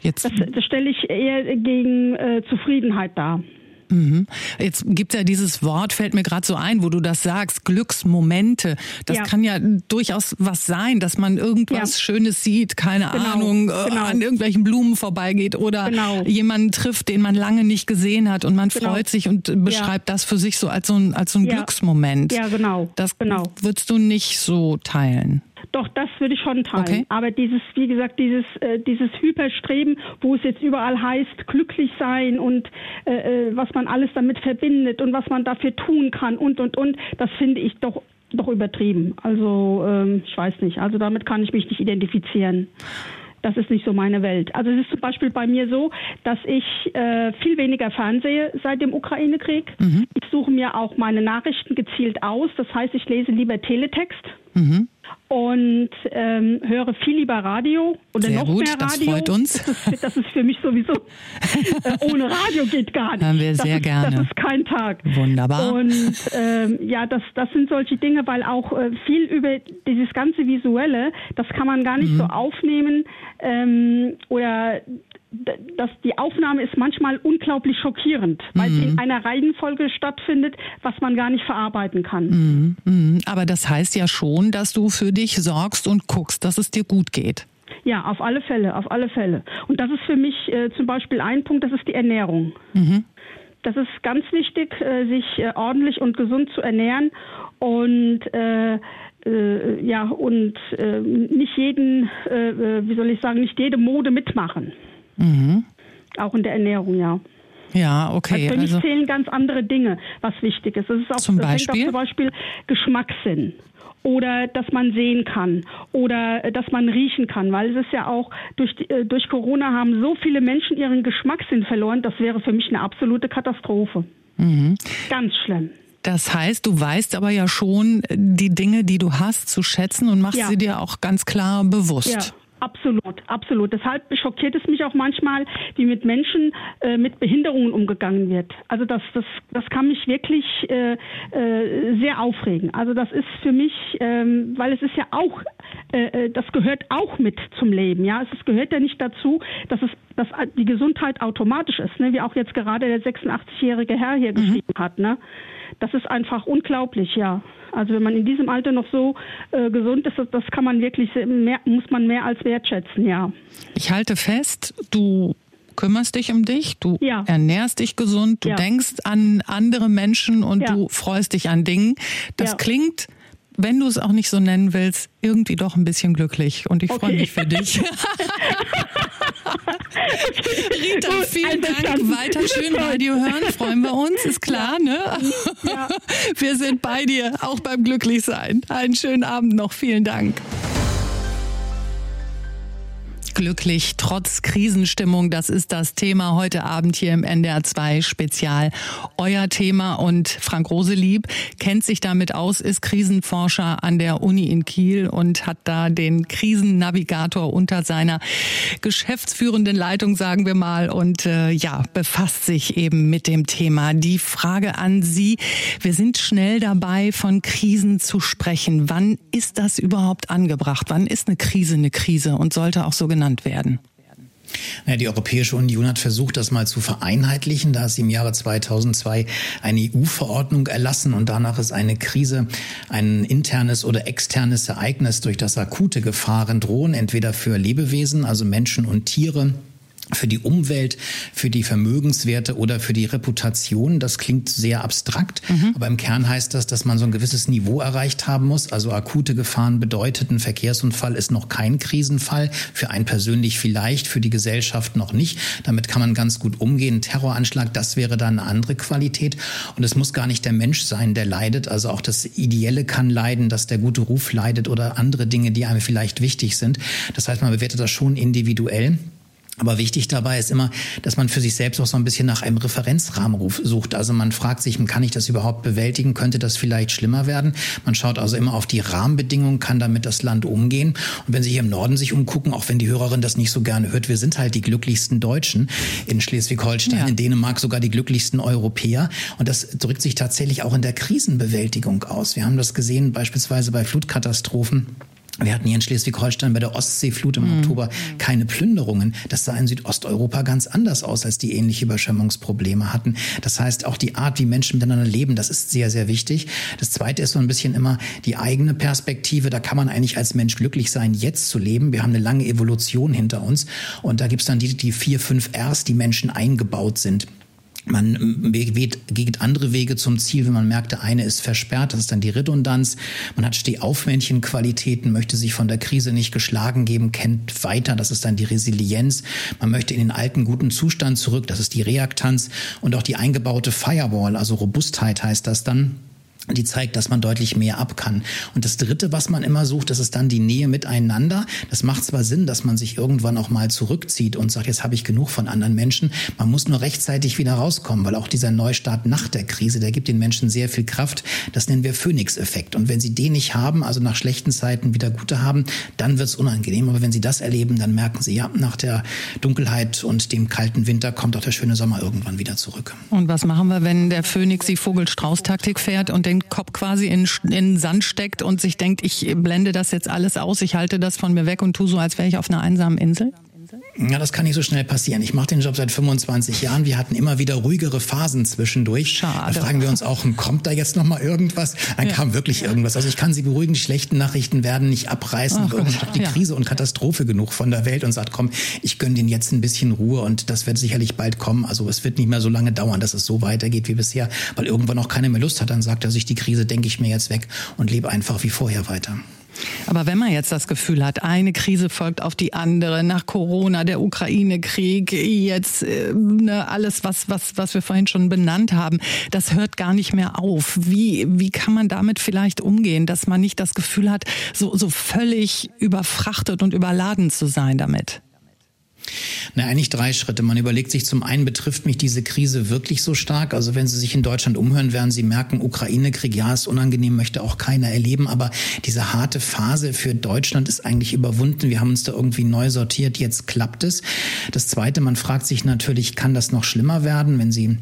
[SPEAKER 7] Jetzt. Das, das stelle ich eher gegen äh, Zufriedenheit dar.
[SPEAKER 2] Mhm. Jetzt gibt es ja dieses Wort, fällt mir gerade so ein, wo du das sagst, Glücksmomente. Das ja. kann ja durchaus was sein, dass man irgendwas ja. Schönes sieht, keine genau. Ahnung, äh, genau. an irgendwelchen Blumen vorbeigeht oder genau. jemanden trifft, den man lange nicht gesehen hat und man genau. freut sich und beschreibt ja. das für sich so als so ein, als so ein Glücksmoment.
[SPEAKER 7] Ja, genau.
[SPEAKER 2] Das
[SPEAKER 7] genau.
[SPEAKER 2] würdest du nicht so teilen.
[SPEAKER 7] Doch, das würde ich schon teilen. Okay. Aber dieses, wie gesagt, dieses, äh, dieses Hyperstreben, wo es jetzt überall heißt, glücklich sein und äh, äh, was man alles damit verbindet und was man dafür tun kann und, und, und, das finde ich doch doch übertrieben. Also ähm, ich weiß nicht. Also damit kann ich mich nicht identifizieren. Das ist nicht so meine Welt. Also es ist zum Beispiel bei mir so, dass ich äh, viel weniger fernsehe seit dem Ukraine-Krieg. Mhm. Ich suche mir auch meine Nachrichten gezielt aus. Das heißt, ich lese lieber Teletext. Mhm und ähm, höre viel lieber Radio oder
[SPEAKER 2] Sehr
[SPEAKER 7] noch
[SPEAKER 2] gut,
[SPEAKER 7] mehr Radio.
[SPEAKER 2] Das freut uns.
[SPEAKER 7] Das ist, das ist für mich sowieso äh, ohne Radio geht gar nicht.
[SPEAKER 2] Haben wir sehr
[SPEAKER 7] das ist,
[SPEAKER 2] gerne.
[SPEAKER 7] Das ist kein Tag.
[SPEAKER 2] Wunderbar.
[SPEAKER 7] Und ähm, ja, das, das sind solche Dinge, weil auch äh, viel über dieses ganze Visuelle, das kann man gar nicht mhm. so aufnehmen ähm, oder dass die Aufnahme ist manchmal unglaublich schockierend, weil mhm. es in einer Reihenfolge stattfindet, was man gar nicht verarbeiten kann.
[SPEAKER 2] Mhm. Mhm. Aber das heißt ja schon, dass du für dich sorgst und guckst, dass es dir gut geht.
[SPEAKER 7] Ja, auf alle Fälle, auf alle Fälle. Und das ist für mich äh, zum Beispiel ein Punkt, das ist die Ernährung. Mhm. Das ist ganz wichtig, äh, sich äh, ordentlich und gesund zu ernähren und äh, äh ja und äh, nicht jeden, wie soll ich sagen, nicht jede Mode mitmachen. Mhm. Auch in der Ernährung, ja.
[SPEAKER 2] Ja, okay.
[SPEAKER 7] Also für mich also zählen ganz andere Dinge, was wichtig ist. Das ist auch,
[SPEAKER 2] zum
[SPEAKER 7] Beispiel?
[SPEAKER 2] zum
[SPEAKER 7] Beispiel Geschmackssinn oder dass man sehen kann oder äh, dass man riechen kann, weil es ist ja auch durch, äh, durch Corona haben so viele Menschen ihren Geschmackssinn verloren, das wäre für mich eine absolute Katastrophe. Mhm. Ganz schlimm.
[SPEAKER 2] Das heißt, du weißt aber ja schon die Dinge, die du hast, zu schätzen und machst ja. sie dir auch ganz klar bewusst.
[SPEAKER 7] Ja. Absolut, absolut. Deshalb schockiert es mich auch manchmal, wie mit Menschen äh, mit Behinderungen umgegangen wird. Also das, das, das kann mich wirklich äh, äh, sehr aufregen. Also das ist für mich, ähm, weil es ist ja auch, äh, äh das gehört auch mit zum Leben. Ja, es gehört ja nicht dazu, dass es, dass die Gesundheit automatisch ist, ne? wie auch jetzt gerade der 86-jährige Herr hier mhm. geschrieben hat. Ne? Das ist einfach unglaublich, ja. Also wenn man in diesem Alter noch so äh, gesund ist, das kann man wirklich mehr, muss man mehr als wertschätzen, ja.
[SPEAKER 2] Ich halte fest, du kümmerst dich um dich, du ja. ernährst dich gesund, du ja. denkst an andere Menschen und ja. du freust dich an Dingen. Das klingt wenn du es auch nicht so nennen willst, irgendwie doch ein bisschen glücklich. Und ich okay. freue mich für dich. Rita, vielen Dank. Weiter schön Radio hören, freuen wir uns, ist klar, ne? Ja. Wir sind bei dir, auch beim Glücklichsein. Einen schönen Abend noch, vielen Dank glücklich trotz Krisenstimmung. Das ist das Thema heute Abend hier im NDR 2 Spezial. Euer Thema und Frank Roselieb kennt sich damit aus, ist Krisenforscher an der Uni in Kiel und hat da den Krisennavigator unter seiner geschäftsführenden Leitung, sagen wir mal, und äh, ja, befasst sich eben mit dem Thema. Die Frage an Sie, wir sind schnell dabei, von Krisen zu sprechen. Wann ist das überhaupt angebracht? Wann ist eine Krise eine Krise und sollte auch so genannt genannt werden?
[SPEAKER 5] Die Europäische Union hat versucht, das mal zu vereinheitlichen. Da ist sie im Jahre 2002 eine EU-Verordnung erlassen und danach ist eine Krise ein internes oder externes Ereignis, durch das akute Gefahren drohen, entweder für Lebewesen, also Menschen und Tiere, für die Umwelt, für die Vermögenswerte oder für die Reputation. Das klingt sehr abstrakt, mhm. aber im Kern heißt das, dass man so ein gewisses Niveau erreicht haben muss. Also akute Gefahren bedeutet, ein Verkehrsunfall ist noch kein Krisenfall, für einen persönlich vielleicht, für die Gesellschaft noch nicht. Damit kann man ganz gut umgehen. Ein Terroranschlag, das wäre dann eine andere Qualität. Und es muss gar nicht der Mensch sein, der leidet. Also auch das Ideelle kann leiden, dass der gute Ruf leidet oder andere Dinge, die einem vielleicht wichtig sind. Das heißt, man bewertet das schon individuell. Aber wichtig dabei ist immer, dass man für sich selbst auch so ein bisschen nach einem Referenzrahmen sucht. Also man fragt sich, kann ich das überhaupt bewältigen? Könnte das vielleicht schlimmer werden? Man schaut also immer auf die Rahmenbedingungen, kann damit das Land umgehen. Und wenn Sie hier im Norden sich umgucken, auch wenn die Hörerin das nicht so gerne hört, wir sind halt die glücklichsten Deutschen in Schleswig-Holstein, ja. in Dänemark sogar die glücklichsten Europäer. Und das drückt sich tatsächlich auch in der Krisenbewältigung aus. Wir haben das gesehen beispielsweise bei Flutkatastrophen. Wir hatten hier in Schleswig-Holstein bei der Ostseeflut im mhm. Oktober keine Plünderungen. Das sah in Südosteuropa ganz anders aus, als die ähnliche Überschwemmungsprobleme hatten. Das heißt, auch die Art, wie Menschen miteinander leben, das ist sehr, sehr wichtig. Das Zweite ist so ein bisschen immer die eigene Perspektive. Da kann man eigentlich als Mensch glücklich sein, jetzt zu leben. Wir haben eine lange Evolution hinter uns. Und da gibt's dann die, die vier, fünf Rs, die Menschen eingebaut sind. Man geht andere Wege zum Ziel, wenn man merkt, der eine ist versperrt, das ist dann die Redundanz. Man hat Stehaufmännchen-Qualitäten, möchte sich von der Krise nicht geschlagen geben, kennt weiter, das ist dann die Resilienz. Man möchte in den alten guten Zustand zurück, das ist die Reaktanz und auch die eingebaute Firewall, also Robustheit heißt das dann die zeigt, dass man deutlich mehr ab kann. Und das Dritte, was man immer sucht, das ist dann die Nähe miteinander. Das macht zwar Sinn, dass man sich irgendwann auch mal zurückzieht und sagt, jetzt habe ich genug von anderen Menschen. Man muss nur rechtzeitig wieder rauskommen, weil auch dieser Neustart nach der Krise, der gibt den Menschen sehr viel Kraft. Das nennen wir Phoenix-Effekt. Und wenn sie den nicht haben, also nach schlechten Zeiten wieder gute haben, dann wird es unangenehm. Aber wenn sie das erleben, dann merken sie, ja, nach der Dunkelheit und dem kalten Winter kommt auch der schöne Sommer irgendwann wieder zurück.
[SPEAKER 2] Und was machen wir, wenn der Phoenix die Vogelstrauß-Taktik fährt und den den Kopf quasi in, in Sand steckt und sich denkt, ich blende das jetzt alles aus, ich halte das von mir weg und tue so, als wäre ich auf einer einsamen Insel?
[SPEAKER 5] Ja, das kann nicht so schnell passieren. Ich mache den Job seit 25 Jahren. Wir hatten immer wieder ruhigere Phasen zwischendurch. Schade. Da fragen wir uns auch, kommt da jetzt noch mal irgendwas? Dann ja. kam wirklich irgendwas. Also ich kann Sie beruhigen, die schlechten Nachrichten werden nicht abreißen. Ach, Irgendwann hat die ja. Krise und Katastrophe genug von der Welt und sagt, komm, ich gönne denen jetzt ein bisschen Ruhe und das wird sicherlich bald kommen. Also es wird nicht mehr so lange dauern, dass es so weitergeht wie bisher, weil irgendwann auch keiner mehr Lust hat. Dann sagt er sich, die Krise denke ich mir jetzt weg und lebe einfach wie vorher weiter.
[SPEAKER 2] Aber wenn man jetzt das Gefühl hat, eine Krise folgt auf die andere, nach Corona, der Ukraine-Krieg, jetzt äh, ne, alles, was, was, was wir vorhin schon benannt haben, das hört gar nicht mehr auf. Wie, wie kann man damit vielleicht umgehen, dass man nicht das Gefühl hat, so, so völlig überfrachtet und überladen zu sein damit?
[SPEAKER 5] Na, eigentlich drei Schritte. Man überlegt sich zum einen, betrifft mich diese Krise wirklich so stark? Also wenn Sie sich in Deutschland umhören, werden Sie merken, Ukraine-Krieg, ja, ist unangenehm, möchte auch keiner erleben. Aber diese harte Phase für Deutschland ist eigentlich überwunden. Wir haben uns da irgendwie neu sortiert. Jetzt klappt es. Das zweite, man fragt sich natürlich, kann das noch schlimmer werden, wenn Sie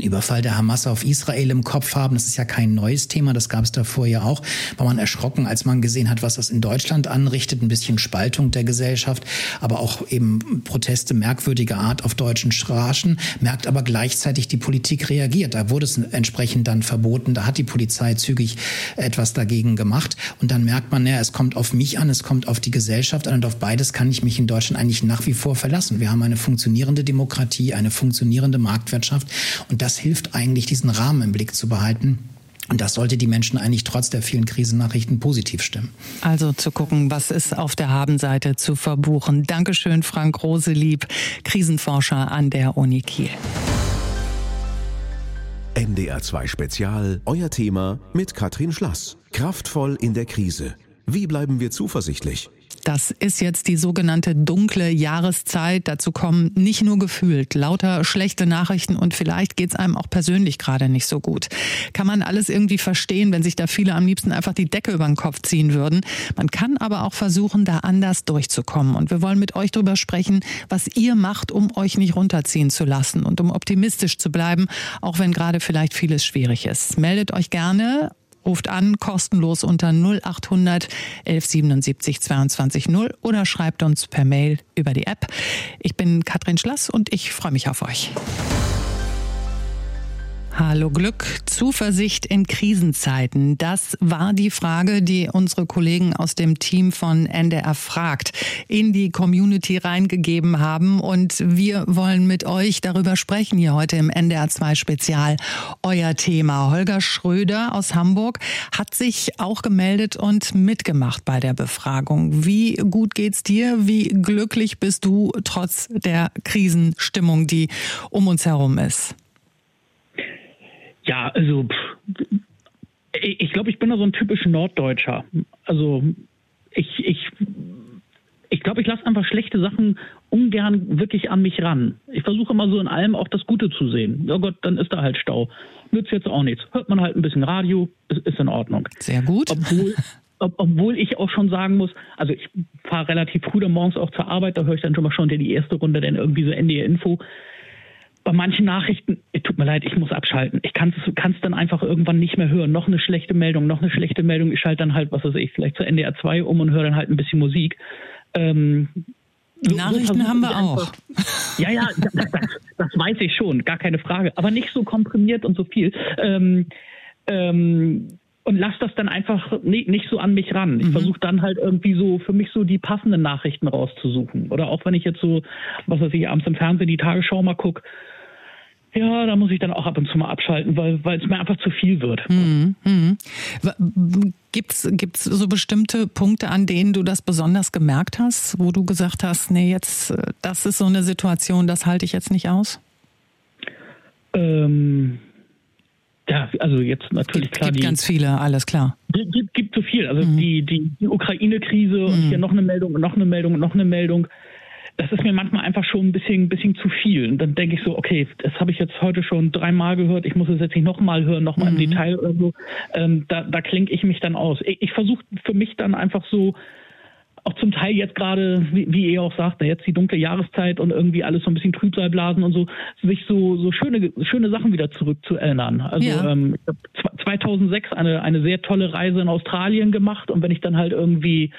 [SPEAKER 5] Überfall der Hamas auf Israel im Kopf haben. Das ist ja kein neues Thema, das gab es davor ja auch. War man erschrocken, als man gesehen hat, was das in Deutschland anrichtet. Ein bisschen Spaltung der Gesellschaft, aber auch eben Proteste merkwürdiger Art auf deutschen Straßen. Merkt aber gleichzeitig, die Politik reagiert. Da wurde es entsprechend dann verboten. Da hat die Polizei zügig etwas dagegen gemacht. Und dann merkt man, ja, es kommt auf mich an, es kommt auf die Gesellschaft an und auf beides kann ich mich in Deutschland eigentlich nach wie vor verlassen. Wir haben eine funktionierende Demokratie, eine funktionierende Marktwirtschaft und das hilft eigentlich, diesen Rahmen im Blick zu behalten. Und das sollte die Menschen eigentlich trotz der vielen Krisennachrichten positiv stimmen.
[SPEAKER 2] Also zu gucken, was ist auf der Habenseite zu verbuchen. Dankeschön, Frank Roselieb, Krisenforscher an der Uni Kiel.
[SPEAKER 1] NDR 2 Spezial, euer Thema mit Katrin Schlass. Kraftvoll in der Krise. Wie bleiben wir zuversichtlich?
[SPEAKER 2] Das ist jetzt die sogenannte dunkle Jahreszeit. Dazu kommen nicht nur gefühlt lauter schlechte Nachrichten und vielleicht geht es einem auch persönlich gerade nicht so gut. Kann man alles irgendwie verstehen, wenn sich da viele am liebsten einfach die Decke über den Kopf ziehen würden. Man kann aber auch versuchen, da anders durchzukommen. Und wir wollen mit euch darüber sprechen, was ihr macht, um euch nicht runterziehen zu lassen und um optimistisch zu bleiben, auch wenn gerade vielleicht vieles schwierig ist. Meldet euch gerne Ruft an, kostenlos unter 0800 1177 22 0 oder schreibt uns per Mail über die App. Ich bin Katrin Schlass und ich freue mich auf euch. Hallo Glück, Zuversicht in Krisenzeiten. Das war die Frage, die unsere Kollegen aus dem Team von NDR fragt in die Community reingegeben haben. Und wir wollen mit euch darüber sprechen hier heute im NDR 2 Spezial. Euer Thema. Holger Schröder aus Hamburg hat sich auch gemeldet und mitgemacht bei der Befragung. Wie gut geht's dir? Wie glücklich bist du trotz der Krisenstimmung, die um uns herum ist?
[SPEAKER 8] Ja, also pff, ich glaube, ich bin da so ein typisch Norddeutscher. Also ich, ich, ich glaube, ich lasse einfach schlechte Sachen ungern wirklich an mich ran. Ich versuche immer so in allem auch das Gute zu sehen. Ja Gott, dann ist da halt Stau. Nützt jetzt auch nichts. Hört man halt ein bisschen Radio, ist, ist in Ordnung.
[SPEAKER 2] Sehr gut.
[SPEAKER 8] Obwohl, ob, obwohl ich auch schon sagen muss, also ich fahre relativ früh dann morgens auch zur Arbeit, da höre ich dann schon mal schon die erste Runde, dann irgendwie so NDR Info bei manchen Nachrichten, tut mir leid, ich muss abschalten. Ich kann es dann einfach irgendwann nicht mehr hören. Noch eine schlechte Meldung, noch eine schlechte Meldung. Ich schalte dann halt, was weiß ich, vielleicht zu NDR 2 um und höre dann halt ein bisschen Musik. Ähm,
[SPEAKER 2] Nachrichten so haben wir auch.
[SPEAKER 8] ja, ja, das, das, das, weiß ich schon, gar keine Frage. Aber nicht so komprimiert und so viel. Ähm, ähm, und lass das dann einfach nicht, nicht so an mich ran. Ich mhm. versuche dann halt irgendwie so für mich so die passenden Nachrichten rauszusuchen. Oder auch wenn ich jetzt so, was weiß ich, abends im Fernsehen die Tagesschau mal gucke, ja, da muss ich dann auch ab und zu mal abschalten, weil, weil es mir einfach zu viel wird. Mhm. Mhm.
[SPEAKER 2] Gibt's gibt's so bestimmte Punkte, an denen du das besonders gemerkt hast, wo du gesagt hast, nee, jetzt, äh, das ist so eine Situation, das halte ich jetzt nicht aus?
[SPEAKER 8] Ähm, ja, also jetzt natürlich
[SPEAKER 2] gibt,
[SPEAKER 8] klar.
[SPEAKER 2] Gibt die, ganz viele, alles klar.
[SPEAKER 8] Gibt, gibt so viel. Also mhm. die, die, die Ukraine-Krise mhm. und hier noch eine Meldung und noch eine Meldung und noch eine Meldung das ist mir manchmal einfach schon ein bisschen, ein bisschen zu viel. Und dann denke ich so, okay, das habe ich jetzt heute schon dreimal gehört, ich muss es jetzt nicht nochmal hören, nochmal mhm. im Detail oder so. Ähm, da da klinke ich mich dann aus. Ich, ich versuche für mich dann einfach so, auch zum Teil jetzt gerade, wie, wie ihr auch sagt, jetzt die dunkle Jahreszeit und irgendwie alles so ein bisschen Trübsalblasen und so, sich so, so schöne, schöne Sachen wieder zurückzuerinnern. Also ja. ähm, ich habe 2006 eine, eine sehr tolle Reise in Australien gemacht und wenn ich dann halt irgendwie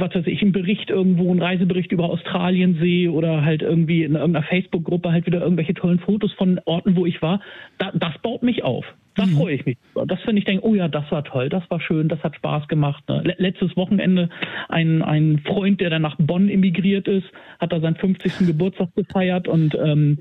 [SPEAKER 8] was weiß ich, einen Bericht irgendwo, einen Reisebericht über Australien sehe oder halt irgendwie in irgendeiner Facebook-Gruppe halt wieder irgendwelche tollen Fotos von Orten, wo ich war, da, das baut mich auf. Da mhm. freue ich mich. Das finde ich, denke, oh ja, das war toll, das war schön, das hat Spaß gemacht. Ne? Letztes Wochenende ein, ein Freund, der dann nach Bonn emigriert ist, hat da seinen 50. Geburtstag gefeiert und ähm,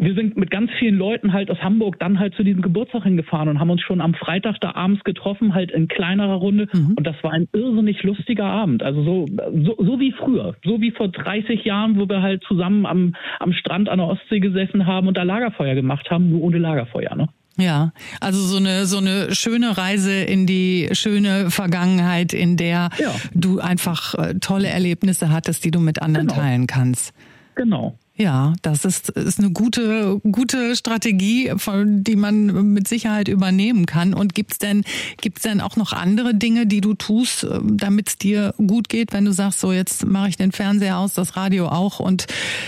[SPEAKER 8] wir sind mit ganz vielen Leuten halt aus Hamburg dann halt zu diesem Geburtstag hingefahren und haben uns schon am Freitag da abends getroffen, halt in kleinerer Runde. Mhm. Und das war ein irrsinnig lustiger Abend. Also so, so, so wie früher. So wie vor 30 Jahren, wo wir halt zusammen am, am Strand an der Ostsee gesessen haben und da Lagerfeuer gemacht haben, nur ohne Lagerfeuer, ne?
[SPEAKER 2] Ja, also so eine so eine schöne Reise in die schöne Vergangenheit, in der ja. du einfach äh, tolle Erlebnisse hattest, die du mit anderen genau. teilen kannst.
[SPEAKER 8] Genau.
[SPEAKER 2] Ja, das ist, ist eine gute, gute Strategie, die man mit Sicherheit übernehmen kann. Und gibt's denn, gibt's denn auch noch andere Dinge, die du tust, damit es dir gut geht, wenn du sagst, so jetzt mache ich den Fernseher aus, das Radio auch und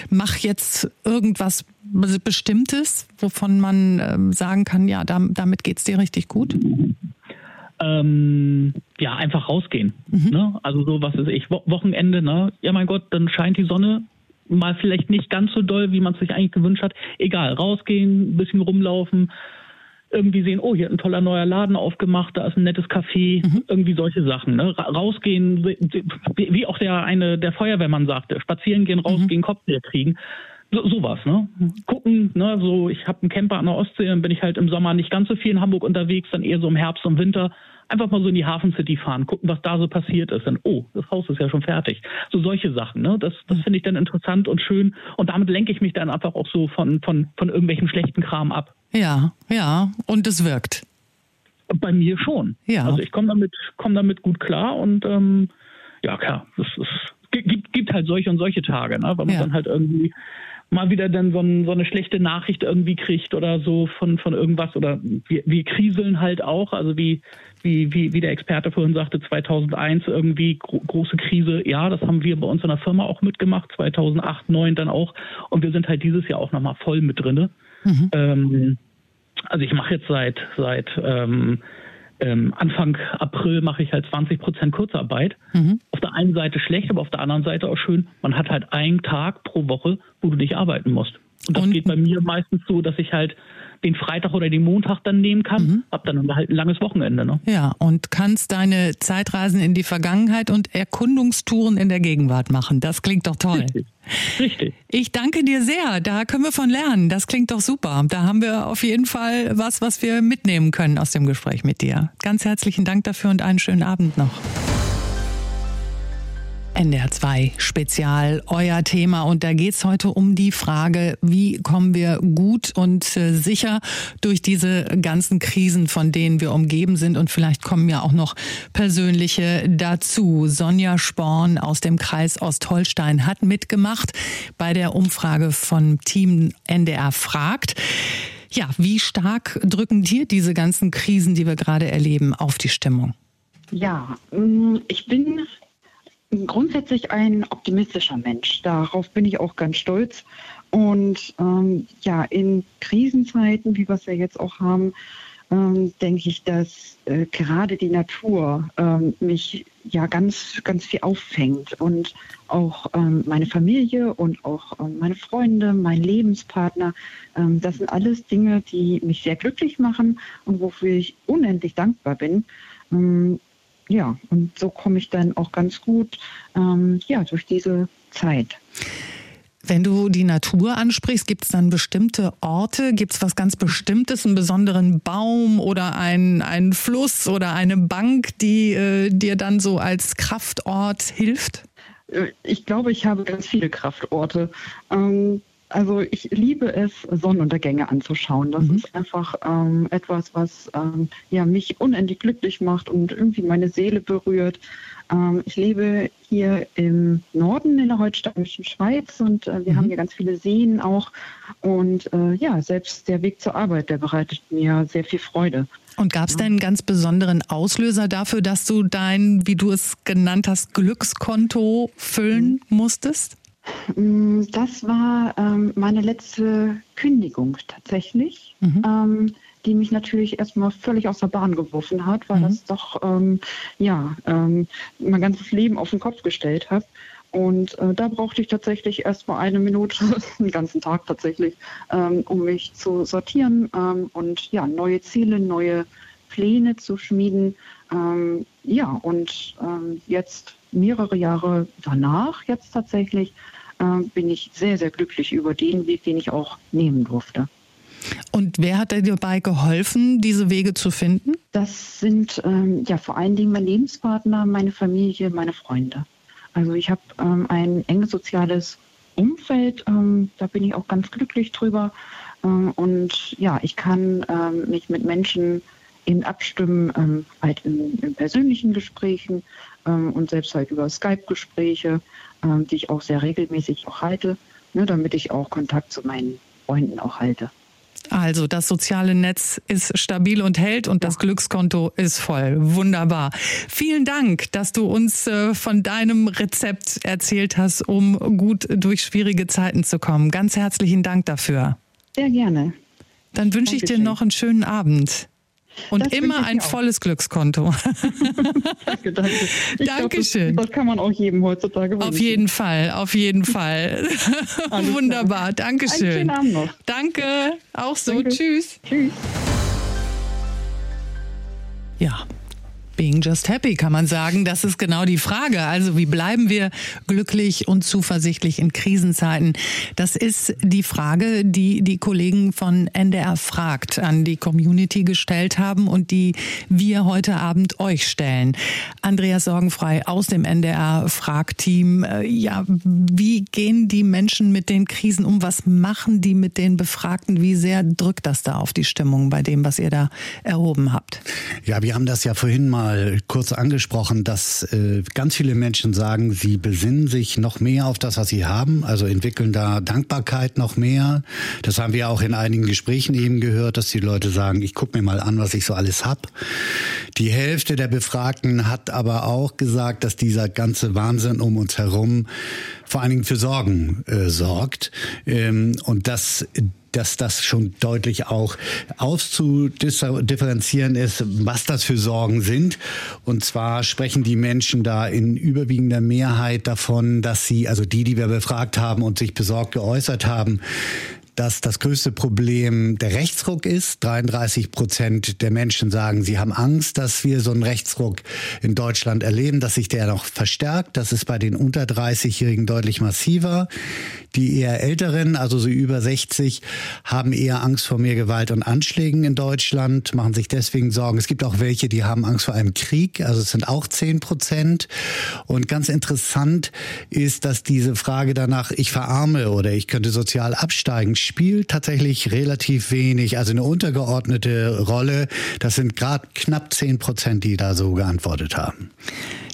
[SPEAKER 2] mach jetzt irgendwas Bestimmtes, wovon man ähm, sagen kann, ja, damit geht's dir richtig gut?
[SPEAKER 8] Ähm, ja, einfach rausgehen. Mhm. Ne? Also so, was ist ich, Wochenende, ne? Ja, mein Gott, dann scheint die Sonne, mal vielleicht nicht ganz so doll, wie man es sich eigentlich gewünscht hat. Egal, rausgehen, ein bisschen rumlaufen, irgendwie sehen, oh, hier hat ein toller neuer Laden aufgemacht, da ist ein nettes Café, mhm. irgendwie solche Sachen. Ne? Rausgehen, wie auch der eine der Feuerwehrmann sagte, spazieren gehen, rausgehen, mhm. Kopf kriegen. so, sowas, ne? Gucken, ne, so ich habe einen Camper an der Ostsee, dann bin ich halt im Sommer nicht ganz so viel in Hamburg unterwegs, dann eher so im Herbst und Winter. Einfach mal so in die Hafen City fahren, gucken, was da so passiert ist. Dann, oh, das Haus ist ja schon fertig. So solche Sachen, ne? Das, das finde ich dann interessant und schön. Und damit lenke ich mich dann einfach auch so von, von, von irgendwelchem schlechten Kram ab.
[SPEAKER 2] Ja, ja. Und es wirkt.
[SPEAKER 8] Bei mir schon. Ja. Also ich komme damit, komm damit gut klar und ähm, ja, klar, es, es gibt, gibt halt solche und solche Tage, ne? weil man ja. dann halt irgendwie mal wieder dann so, ein, so, eine schlechte Nachricht irgendwie kriegt oder so von, von irgendwas oder wir, wir kriseln halt auch, also wie, wie, wie, wie der Experte vorhin sagte, 2001 irgendwie gro große Krise, ja, das haben wir bei uns in der Firma auch mitgemacht, 2008, 2009 dann auch und wir sind halt dieses Jahr auch nochmal voll mit drinne. Mhm. Ähm, also ich mache jetzt seit, seit ähm, ähm, Anfang April mache ich halt 20 Prozent Kurzarbeit. Mhm. Auf der einen Seite schlecht, aber auf der anderen Seite auch schön, man hat halt einen Tag pro Woche, wo du nicht arbeiten musst. Und das und? geht bei mir meistens so, dass ich halt den Freitag oder den Montag dann nehmen kann, mhm. hab dann halt ein langes Wochenende. Ne?
[SPEAKER 2] Ja, und kannst deine Zeitreisen in die Vergangenheit und Erkundungstouren in der Gegenwart machen. Das klingt doch toll.
[SPEAKER 8] Richtig. Richtig.
[SPEAKER 2] Ich danke dir sehr. Da können wir von lernen. Das klingt doch super. Da haben wir auf jeden Fall was, was wir mitnehmen können aus dem Gespräch mit dir. Ganz herzlichen Dank dafür und einen schönen Abend noch. NDR 2 Spezial, euer Thema. Und da geht's heute um die Frage, wie kommen wir gut und äh, sicher durch diese ganzen Krisen, von denen wir umgeben sind. Und vielleicht kommen ja auch noch persönliche dazu. Sonja Sporn aus dem Kreis Ostholstein hat mitgemacht bei der Umfrage von Team NDR fragt. Ja, wie stark drücken dir diese ganzen Krisen, die wir gerade erleben, auf die Stimmung?
[SPEAKER 9] Ja, mm, ich bin grundsätzlich ein optimistischer Mensch. Darauf bin ich auch ganz stolz. Und ähm, ja, in Krisenzeiten, wie wir es ja jetzt auch haben, ähm, denke ich, dass äh, gerade die Natur ähm, mich ja ganz, ganz viel auffängt und auch ähm, meine Familie und auch ähm, meine Freunde, mein Lebenspartner. Ähm, das sind alles Dinge, die mich sehr glücklich machen und wofür ich unendlich dankbar bin ja, und so komme ich dann auch ganz gut ähm, ja, durch diese Zeit.
[SPEAKER 2] Wenn du die Natur ansprichst, gibt es dann bestimmte Orte? Gibt es was ganz Bestimmtes, einen besonderen Baum oder einen, einen Fluss oder eine Bank, die äh, dir dann so als Kraftort hilft?
[SPEAKER 9] Äh, ich glaube, ich habe ganz viele Kraftorte. Ähm, also ich liebe es, Sonnenuntergänge anzuschauen. Das mhm. ist einfach ähm, etwas, was ähm, ja, mich unendlich glücklich macht und irgendwie meine Seele berührt. Ähm, ich lebe hier im Norden in der holsteinischen Schweiz und äh, wir mhm. haben hier ganz viele Seen auch. Und äh, ja, selbst der Weg zur Arbeit, der bereitet mir sehr viel Freude.
[SPEAKER 2] Und gab es denn einen ganz besonderen Auslöser dafür, dass du dein, wie du es genannt hast, Glückskonto füllen mhm. musstest?
[SPEAKER 9] Mm, das war ähm, meine letzte Kündigung tatsächlich, mhm. ähm, die mich natürlich erstmal völlig aus der Bahn geworfen hat, weil mhm. das doch ähm, ja ähm, mein ganzes Leben auf den Kopf gestellt hat. Und äh, da brauchte ich tatsächlich erstmal eine Minute, einen ganzen Tag tatsächlich, ähm, um mich zu sortieren ähm, und ja neue Ziele, neue Pläne zu schmieden. ja und jetzt mehrere Jahre danach jetzt tatsächlich äh, bin ich sehr, sehr glücklich über den Weg, den ich auch nehmen durfte.
[SPEAKER 2] Und wer hat dir dabei geholfen, diese Wege zu finden?
[SPEAKER 9] Das sind ähm, ja vor allen Dingen mein Lebenspartner, meine Familie, meine Freunde. Also ich habe ähm, ein enges soziales Umfeld, ähm, da bin ich auch ganz glücklich drüber. Ähm, und ja, ich kann ähm, mich mit Menschen in abstimmen, ähm, halt in, in, persönlichen Gesprächen und selbst halt über Skype-Gespräche ähm, die ich auch sehr regelmäßig auch halte, ne, damit ich auch Kontakt zu meinen Freunden auch halte.
[SPEAKER 2] Also das soziale Netz ist stabil und hält und das Glückskonto ist voll. Wunderbar. Vielen Dank, dass du uns äh, von deinem Rezept erzählt hast, um gut durch schwierige Zeiten zu kommen. Ganz herzlichen Dank dafür.
[SPEAKER 9] Sehr gerne.
[SPEAKER 2] Dann wünsche ich dir noch einen schönen Abend. Und das immer ein volles Glückskonto.
[SPEAKER 9] danke, danke. Ich
[SPEAKER 2] Dankeschön.
[SPEAKER 9] Glaub, das, das, kann man auch jedem heutzutage
[SPEAKER 2] wünschen. Auf jeden Fall, auf jeden Fall. Wunderbar, Dankeschön. Einen
[SPEAKER 9] schönen Abend noch.
[SPEAKER 2] Danke, auch so. Danke. Tschüss.
[SPEAKER 9] Tschüss.
[SPEAKER 2] Ja, Being just happy, kann man sagen. Das ist genau die Frage. Also wie bleiben wir glücklich und zuversichtlich in Krisenzeiten? Das ist die Frage, die die Kollegen von NDR fragt an die Community gestellt haben und die wir heute Abend euch stellen. Andreas Sorgenfrei aus dem NDR Fragteam. Äh, ja, wie gehen die Menschen mit den Krisen um? Was machen die mit den Befragten? Wie sehr drückt das da auf die Stimmung bei dem, was ihr da erhoben habt?
[SPEAKER 3] Ja, wir haben das ja vorhin mal mal kurz angesprochen, dass äh, ganz viele Menschen sagen, sie besinnen sich noch mehr auf das, was sie haben, also entwickeln da Dankbarkeit noch mehr. Das haben wir auch in einigen Gesprächen eben gehört, dass die Leute sagen, ich gucke mir mal an, was ich so alles hab. Die Hälfte der Befragten hat aber auch gesagt, dass dieser ganze Wahnsinn um uns herum vor allen Dingen für Sorgen äh, sorgt ähm, und dass dass das schon deutlich auch auszudifferenzieren ist, was das für Sorgen sind. Und zwar sprechen die Menschen da in überwiegender Mehrheit davon, dass sie, also die, die wir befragt haben und sich besorgt geäußert haben, dass das größte Problem der Rechtsruck ist. 33 Prozent der Menschen sagen, sie haben Angst, dass wir so einen Rechtsruck in Deutschland erleben, dass sich der noch verstärkt. Das ist bei den unter 30-Jährigen deutlich massiver. Die eher älteren, also so über 60, haben eher Angst vor mehr Gewalt und Anschlägen in Deutschland, machen sich deswegen Sorgen. Es gibt auch welche, die haben Angst vor einem Krieg, also es sind auch 10 Prozent. Und ganz interessant ist, dass diese Frage danach, ich verarme oder ich könnte sozial absteigen, spielt tatsächlich relativ wenig, also eine untergeordnete Rolle. Das sind gerade knapp 10 Prozent, die da so geantwortet haben.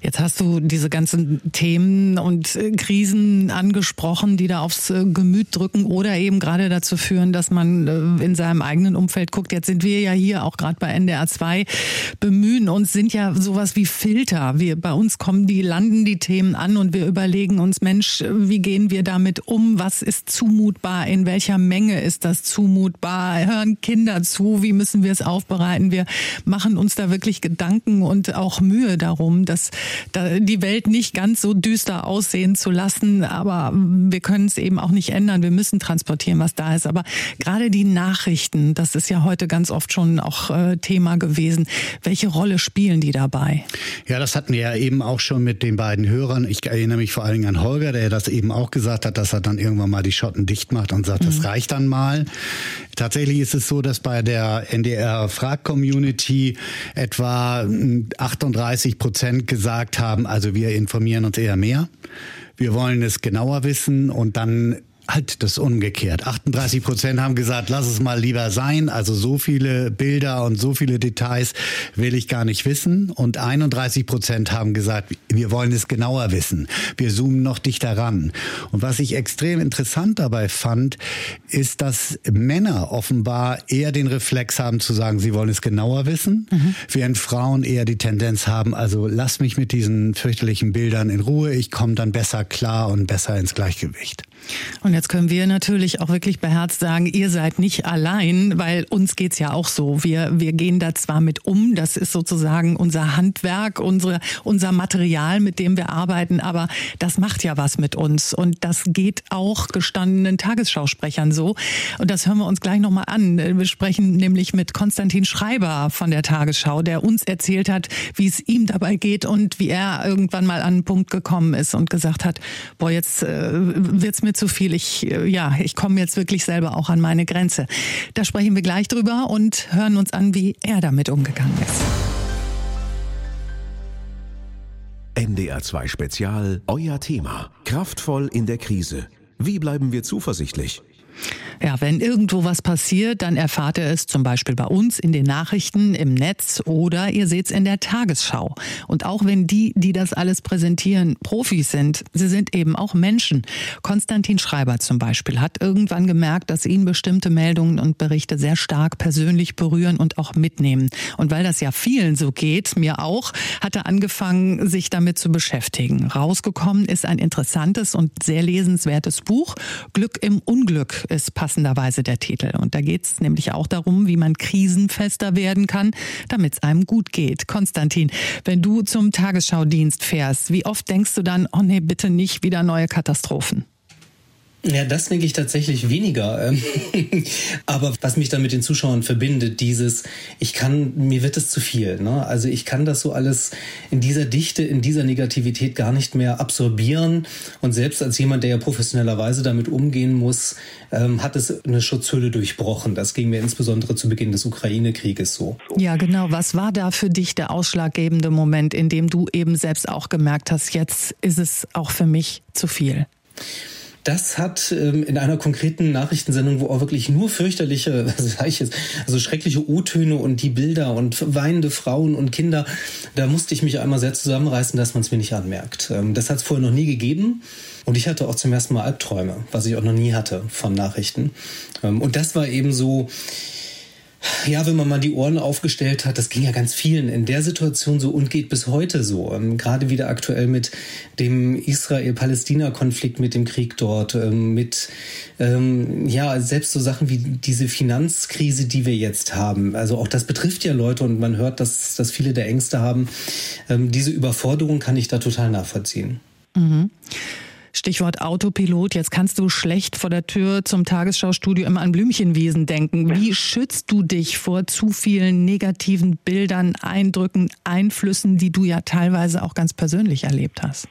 [SPEAKER 2] Jetzt hast du diese ganzen Themen und äh, Krisen angesprochen, die da aufs äh, Gemüt drücken oder eben gerade dazu führen, dass man äh, in seinem eigenen Umfeld guckt. Jetzt sind wir ja hier auch gerade bei NDR 2 bemühen uns, sind ja sowas wie Filter. Wir, bei uns kommen die, landen die Themen an und wir überlegen uns, Mensch, wie gehen wir damit um? Was ist zumutbar? In welcher Menge ist das zumutbar? Hören Kinder zu? Wie müssen wir es aufbereiten? Wir machen uns da wirklich Gedanken und auch Mühe darum, dass die Welt nicht ganz so düster aussehen zu lassen. Aber wir können es eben auch nicht ändern. Wir müssen transportieren, was da ist. Aber gerade die Nachrichten, das ist ja heute ganz oft schon auch äh, Thema gewesen. Welche Rolle spielen die dabei?
[SPEAKER 3] Ja, das hatten wir ja eben auch schon mit den beiden Hörern. Ich erinnere mich vor allen Dingen an Holger, der das eben auch gesagt hat, dass er dann irgendwann mal die Schotten dicht macht und sagt, mhm. das reicht dann mal. Tatsächlich ist es so, dass bei der NDR Frag Community etwa 38 Prozent gesagt gesagt haben, also wir informieren uns eher mehr. Wir wollen es genauer wissen und dann halt das umgekehrt. 38 Prozent haben gesagt, lass es mal lieber sein. Also so viele Bilder und so viele Details will ich gar nicht wissen. Und 31 Prozent haben gesagt, wir wollen es genauer wissen. Wir zoomen noch dichter ran. Und was ich extrem interessant dabei fand, ist, dass Männer offenbar eher den Reflex haben zu sagen, sie wollen es genauer wissen, mhm. während Frauen eher die Tendenz haben, also lass mich mit diesen fürchterlichen Bildern in Ruhe, ich komme dann besser klar und besser ins Gleichgewicht.
[SPEAKER 2] Und jetzt können wir natürlich auch wirklich beherzt sagen, ihr seid nicht allein, weil uns geht's ja auch so. Wir, wir gehen da zwar mit um, das ist sozusagen unser Handwerk, unsere, unser Material, mit dem wir arbeiten, aber das macht ja was mit uns. Und das geht auch gestandenen Tagesschausprechern so. Und das hören wir uns gleich nochmal an. Wir sprechen nämlich mit Konstantin Schreiber von der Tagesschau, der uns erzählt hat, wie es ihm dabei geht und wie er irgendwann mal an einen Punkt gekommen ist und gesagt hat, boah, jetzt äh, wird's mir zu viel. Ich, äh, ja, ich komme jetzt wirklich selber auch an meine Grenze. Da sprechen wir gleich drüber und hören uns an, wie er damit umgegangen ist.
[SPEAKER 1] NDR 2 Spezial, euer Thema. Kraftvoll in der Krise. Wie bleiben wir zuversichtlich?
[SPEAKER 2] Ja, wenn irgendwo was passiert, dann erfahrt ihr es zum Beispiel bei uns in den Nachrichten, im Netz oder ihr seht es in der Tagesschau. Und auch wenn die, die das alles präsentieren, Profis sind, sie sind eben auch Menschen. Konstantin Schreiber zum Beispiel hat irgendwann gemerkt, dass ihn bestimmte Meldungen und Berichte sehr stark persönlich berühren und auch mitnehmen. Und weil das ja vielen so geht, mir auch, hat er angefangen, sich damit zu beschäftigen. Rausgekommen ist ein interessantes und sehr lesenswertes Buch. Glück im Unglück ist passenderweise der Titel. Und da geht es nämlich auch darum, wie man krisenfester werden kann, damit es einem gut geht. Konstantin, wenn du zum Tagesschaudienst fährst, wie oft denkst du dann, oh nee, bitte nicht wieder neue Katastrophen?
[SPEAKER 5] Ja, das denke ich tatsächlich weniger. Ähm, aber was mich dann mit den Zuschauern verbindet, dieses, ich kann, mir wird es zu viel. Ne? Also ich kann das so alles in dieser Dichte, in dieser Negativität gar nicht mehr absorbieren. Und selbst als jemand, der ja professionellerweise damit umgehen muss, ähm, hat es eine Schutzhülle durchbrochen. Das ging mir insbesondere zu Beginn des Ukraine-Krieges so.
[SPEAKER 2] Ja, genau. Was war da für dich der ausschlaggebende Moment, in dem du eben selbst auch gemerkt hast, jetzt ist es auch für mich zu viel?
[SPEAKER 5] Das hat ähm, in einer konkreten Nachrichtensendung, wo auch wirklich nur fürchterliche, also sag ich jetzt, also schreckliche O-Töne und die Bilder und weinende Frauen und Kinder, da musste ich mich einmal sehr zusammenreißen, dass man es mir nicht anmerkt. Ähm, das hat es vorher noch nie gegeben. Und ich hatte auch zum ersten Mal Albträume, was ich auch noch nie hatte von Nachrichten. Ähm, und das war eben so, ja, wenn man mal die Ohren aufgestellt hat, das ging ja ganz vielen in der Situation so und geht bis heute so. Ähm, gerade wieder aktuell mit dem Israel-Palästina-Konflikt, mit dem Krieg dort, ähm, mit ähm, ja selbst so Sachen wie diese Finanzkrise, die wir jetzt haben. Also auch das betrifft ja Leute und man hört, dass, dass viele der Ängste haben. Ähm, diese Überforderung kann ich da total nachvollziehen.
[SPEAKER 2] Mhm. Stichwort Autopilot. Jetzt kannst du schlecht vor der Tür zum Tagesschaustudio immer an Blümchenwiesen denken. Wie schützt du dich vor zu vielen negativen Bildern, Eindrücken, Einflüssen, die du ja teilweise auch ganz persönlich erlebt hast?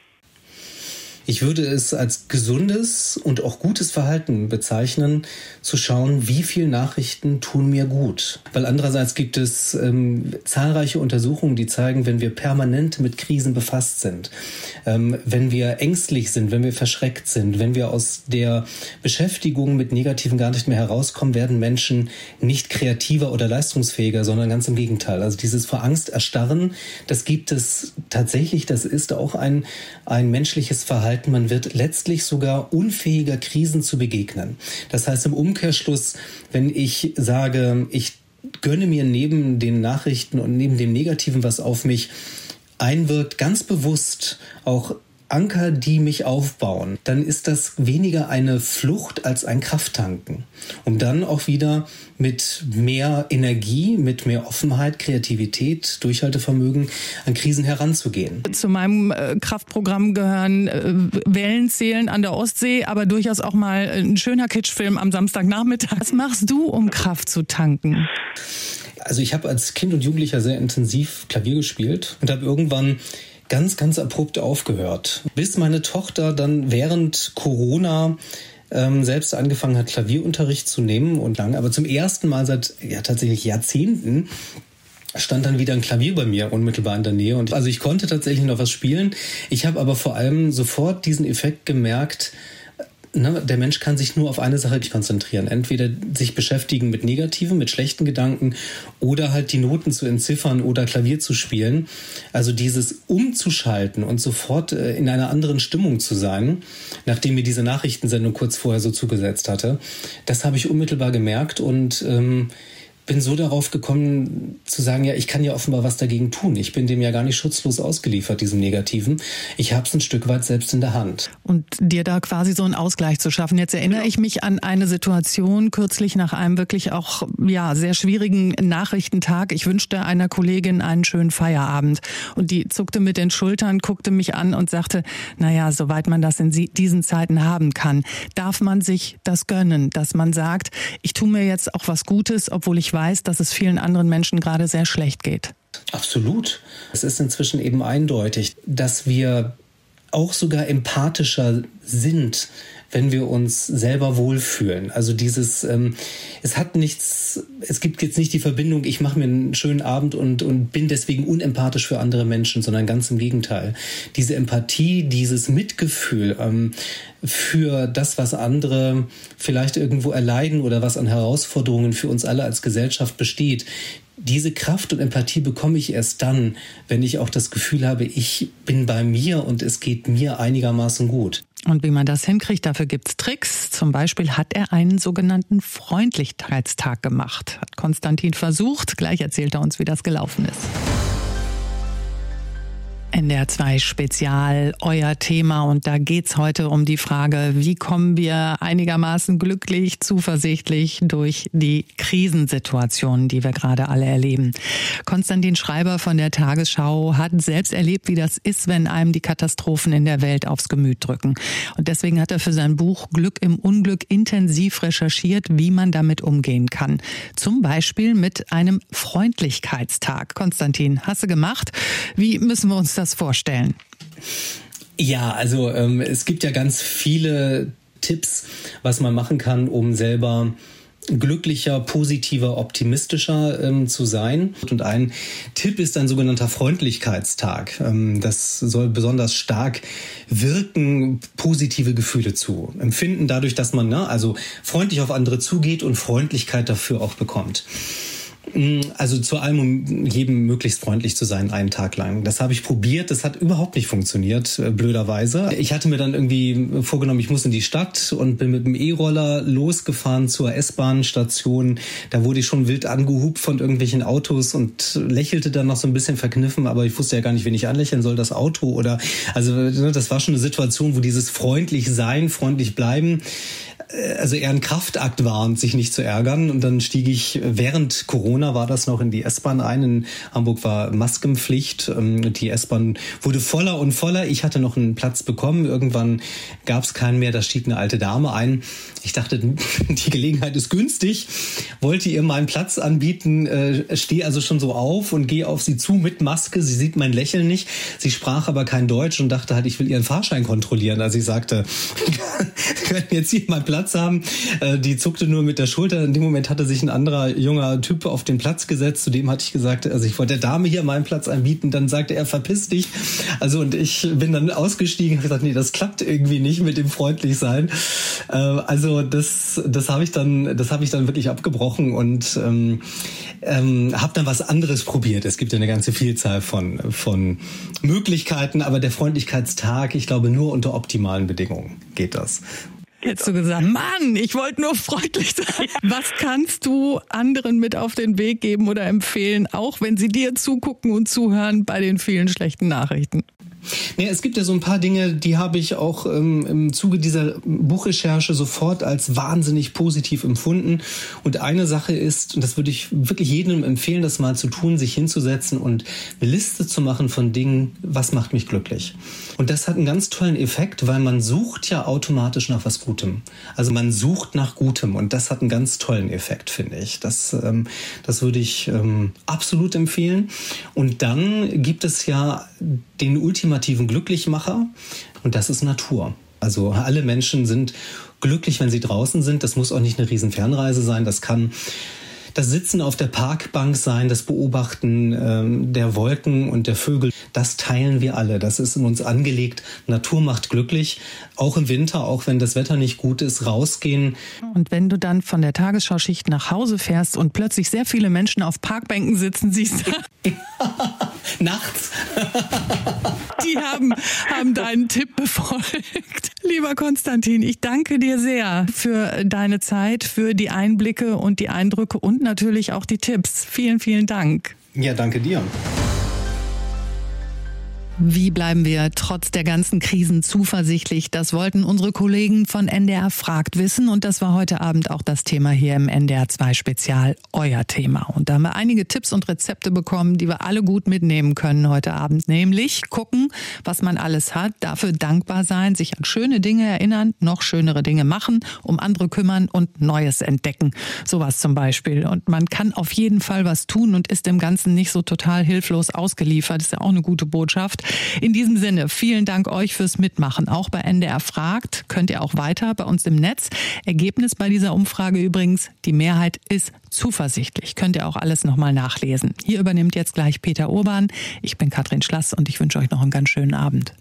[SPEAKER 5] Ich würde es als gesundes und auch gutes Verhalten bezeichnen, zu schauen, wie viel Nachrichten tun mir gut. Weil andererseits gibt es ähm, zahlreiche Untersuchungen, die zeigen, wenn wir permanent mit Krisen befasst sind, ähm, wenn wir ängstlich sind, wenn wir verschreckt sind, wenn wir aus der Beschäftigung mit Negativen gar nicht mehr herauskommen, werden Menschen nicht kreativer oder leistungsfähiger, sondern ganz im Gegenteil. Also dieses vor Angst erstarren, das gibt es tatsächlich, das ist auch ein, ein menschliches Verhalten man wird letztlich sogar unfähiger, Krisen zu begegnen. Das heißt im Umkehrschluss, wenn ich sage, ich gönne mir neben den Nachrichten und neben dem Negativen, was auf mich einwirkt, ganz bewusst auch Anker, die mich aufbauen, dann ist das weniger eine Flucht als ein Krafttanken, um dann auch wieder mit mehr Energie, mit mehr Offenheit, Kreativität, Durchhaltevermögen an Krisen heranzugehen.
[SPEAKER 2] Zu meinem äh, Kraftprogramm gehören äh, Wellenzählen an der Ostsee, aber durchaus auch mal ein schöner Kitschfilm am Samstagnachmittag. Was machst du, um Kraft zu tanken?
[SPEAKER 5] Also ich habe als Kind und Jugendlicher sehr intensiv Klavier gespielt und habe irgendwann ganz, ganz abrupt aufgehört. Bis meine Tochter dann während Corona ähm, selbst angefangen hat, Klavierunterricht zu nehmen und lang, aber zum ersten Mal seit ja tatsächlich Jahrzehnten stand dann wieder ein Klavier bei mir unmittelbar in der Nähe und also ich konnte tatsächlich noch was spielen. Ich habe aber vor allem sofort diesen Effekt gemerkt, ne, der Mensch kann sich nur auf eine Sache konzentrieren. Entweder sich beschäftigen mit negativen, mit schlechten Gedanken oder halt die Noten zu entziffern oder Klavier zu spielen. Also dieses umzuschalten und sofort äh, in einer anderen Stimmung zu sein, nachdem mir diese Nachrichtensendung kurz vorher so zugesetzt hatte, das habe ich unmittelbar gemerkt und ähm, bin so darauf gekommen zu sagen, ja, ich kann ja offenbar was dagegen tun. Ich bin dem ja gar nicht schutzlos ausgeliefert, diesem Negativen. Ich habe es ein Stück weit selbst in der Hand.
[SPEAKER 2] Und dir da quasi so einen Ausgleich zu schaffen. Jetzt erinnere ich mich an eine Situation kürzlich nach einem wirklich auch ja sehr schwierigen Nachrichtentag. Ich wünschte einer Kollegin einen schönen Feierabend und die zuckte mit den Schultern, guckte mich an und sagte, naja, soweit man das in diesen Zeiten haben kann, darf man sich das gönnen, dass man sagt, ich tue mir jetzt auch was Gutes, obwohl ich weiß, dass es vielen anderen Menschen gerade sehr schlecht geht.
[SPEAKER 5] Absolut. Es ist inzwischen eben eindeutig, dass wir auch sogar empathischer sind, wenn wir uns selber wohlfühlen. Also dieses, ähm, es hat nichts, es gibt jetzt nicht die Verbindung, ich mache mir einen schönen Abend und, und bin deswegen unempathisch für andere Menschen, sondern ganz im Gegenteil. Diese Empathie, dieses Mitgefühl ähm, für das, was andere vielleicht irgendwo erleiden oder was an Herausforderungen für uns alle als Gesellschaft besteht, diese Kraft und Empathie bekomme ich erst dann, wenn ich auch das Gefühl habe, ich bin bei mir und es geht mir einigermaßen gut.
[SPEAKER 2] Und wie man das hinkriegt, dafür gibt es Tricks. Zum Beispiel hat er einen sogenannten Freundlichkeitstag gemacht. Hat Konstantin versucht. Gleich erzählt er uns, wie das gelaufen ist. NDR 2 Spezial, euer Thema. Und da geht's heute um die Frage, wie kommen wir einigermaßen glücklich, zuversichtlich durch die Krisensituationen, die wir gerade alle erleben. Konstantin Schreiber von der Tagesschau hat selbst erlebt, wie das ist, wenn einem die Katastrophen in der Welt aufs Gemüt drücken. Und deswegen hat er für sein Buch Glück im Unglück intensiv recherchiert, wie man damit umgehen kann. Zum Beispiel mit einem Freundlichkeitstag. Konstantin, hast du gemacht? Wie müssen wir uns das vorstellen?
[SPEAKER 5] Ja, also ähm, es gibt ja ganz viele Tipps, was man machen kann, um selber glücklicher, positiver, optimistischer ähm, zu sein. Und ein Tipp ist ein sogenannter Freundlichkeitstag. Ähm, das soll besonders stark wirken, positive Gefühle zu empfinden, dadurch, dass man ne, also freundlich auf andere zugeht und Freundlichkeit dafür auch bekommt. Mm, also zu allem, um jedem möglichst freundlich zu sein, einen Tag lang. Das habe ich probiert, das hat überhaupt nicht funktioniert, äh, blöderweise. Ich hatte mir dann irgendwie vorgenommen, ich muss in die Stadt und bin mit dem E-Roller losgefahren zur S-Bahn-Station. Da wurde ich schon wild angehupt von irgendwelchen Autos und lächelte dann noch so ein bisschen verkniffen, aber ich wusste ja gar nicht, wen ich anlächeln soll, das Auto oder, also ne, das war schon eine Situation, wo dieses freundlich sein, freundlich bleiben, also eher ein Kraftakt war und sich nicht zu ärgern. Und dann stieg ich während Corona war das noch in die S-Bahn ein. In Hamburg war Maskenpflicht. Ähm, die S-Bahn wurde voller und voller. Ich hatte noch einen Platz bekommen. Irgendwann gab es keinen mehr. Da stieg eine alte Dame ein. Ich dachte, die Gelegenheit ist günstig. Wollte ihr meinen Platz anbieten. Äh, stehe also schon so auf und gehe auf sie zu mit Maske. Sie sieht mein Lächeln nicht. Sie sprach aber kein Deutsch und dachte halt, ich will ihren Fahrschein kontrollieren. Also ich sagte, können jetzt hier meinen Platz Platz haben. Äh, die zuckte nur mit der Schulter. In dem Moment hatte sich ein anderer junger Typ auf den Platz gesetzt. Zu dem hatte ich gesagt, also ich wollte der Dame hier meinen Platz anbieten. Dann sagte er, verpiss dich. Also und ich bin dann ausgestiegen und gesagt, nee, das klappt irgendwie nicht mit dem freundlich sein. Äh, also das, das habe ich dann, das habe ich dann wirklich abgebrochen und ähm, ähm, habe dann was anderes probiert. Es gibt ja eine ganze Vielzahl von von Möglichkeiten, aber der Freundlichkeitstag, ich glaube, nur unter optimalen Bedingungen geht das.
[SPEAKER 2] Hättest du gesagt, Mann, ich wollte nur freundlich sein. Was kannst du anderen mit auf den Weg geben oder empfehlen, auch wenn sie dir zugucken und zuhören bei den vielen schlechten Nachrichten?
[SPEAKER 5] Nee, es gibt ja so ein paar Dinge, die habe ich auch ähm, im Zuge dieser Buchrecherche sofort als wahnsinnig positiv empfunden. Und eine Sache ist, und das würde ich wirklich jedem empfehlen, das mal zu tun, sich hinzusetzen und eine Liste zu machen von Dingen, was macht mich glücklich. Und das hat einen ganz tollen Effekt, weil man sucht ja automatisch nach was Gutem. Also man sucht nach Gutem und das hat einen ganz tollen Effekt, finde ich. Das, ähm, das würde ich ähm, absolut empfehlen. Und dann gibt es ja den ultimativen Glücklichmacher und das ist Natur. Also alle Menschen sind glücklich, wenn sie draußen sind. Das muss auch nicht eine riesen Fernreise sein. Das kann das Sitzen auf der Parkbank sein, das Beobachten ähm, der Wolken und der Vögel, das teilen wir alle. Das ist in uns angelegt. Natur macht glücklich. Auch im Winter, auch wenn das Wetter nicht gut ist, rausgehen.
[SPEAKER 2] Und wenn du dann von der Tagesschauschicht nach Hause fährst und plötzlich sehr viele Menschen auf Parkbänken sitzen siehst.
[SPEAKER 5] Nachts.
[SPEAKER 2] Die haben, haben deinen Tipp befolgt. Lieber Konstantin, ich danke dir sehr für deine Zeit, für die Einblicke und die Eindrücke und natürlich auch die Tipps. Vielen, vielen Dank.
[SPEAKER 5] Ja, danke dir.
[SPEAKER 2] Wie bleiben wir trotz der ganzen Krisen zuversichtlich? Das wollten unsere Kollegen von NDR Fragt wissen und das war heute Abend auch das Thema hier im NDR 2 Spezial, euer Thema. Und da haben wir einige Tipps und Rezepte bekommen, die wir alle gut mitnehmen können heute Abend. Nämlich gucken, was man alles hat, dafür dankbar sein, sich an schöne Dinge erinnern, noch schönere Dinge machen, um andere kümmern und Neues entdecken. Sowas zum Beispiel. Und man kann auf jeden Fall was tun und ist dem Ganzen nicht so total hilflos ausgeliefert. Das ist ja auch eine gute Botschaft. In diesem Sinne, vielen Dank euch fürs Mitmachen. Auch bei NDR fragt könnt ihr auch weiter bei uns im Netz. Ergebnis bei dieser Umfrage übrigens, die Mehrheit ist zuversichtlich. Könnt ihr auch alles nochmal nachlesen. Hier übernimmt jetzt gleich Peter Urban. Ich bin Katrin Schlass und ich wünsche euch noch einen ganz schönen Abend.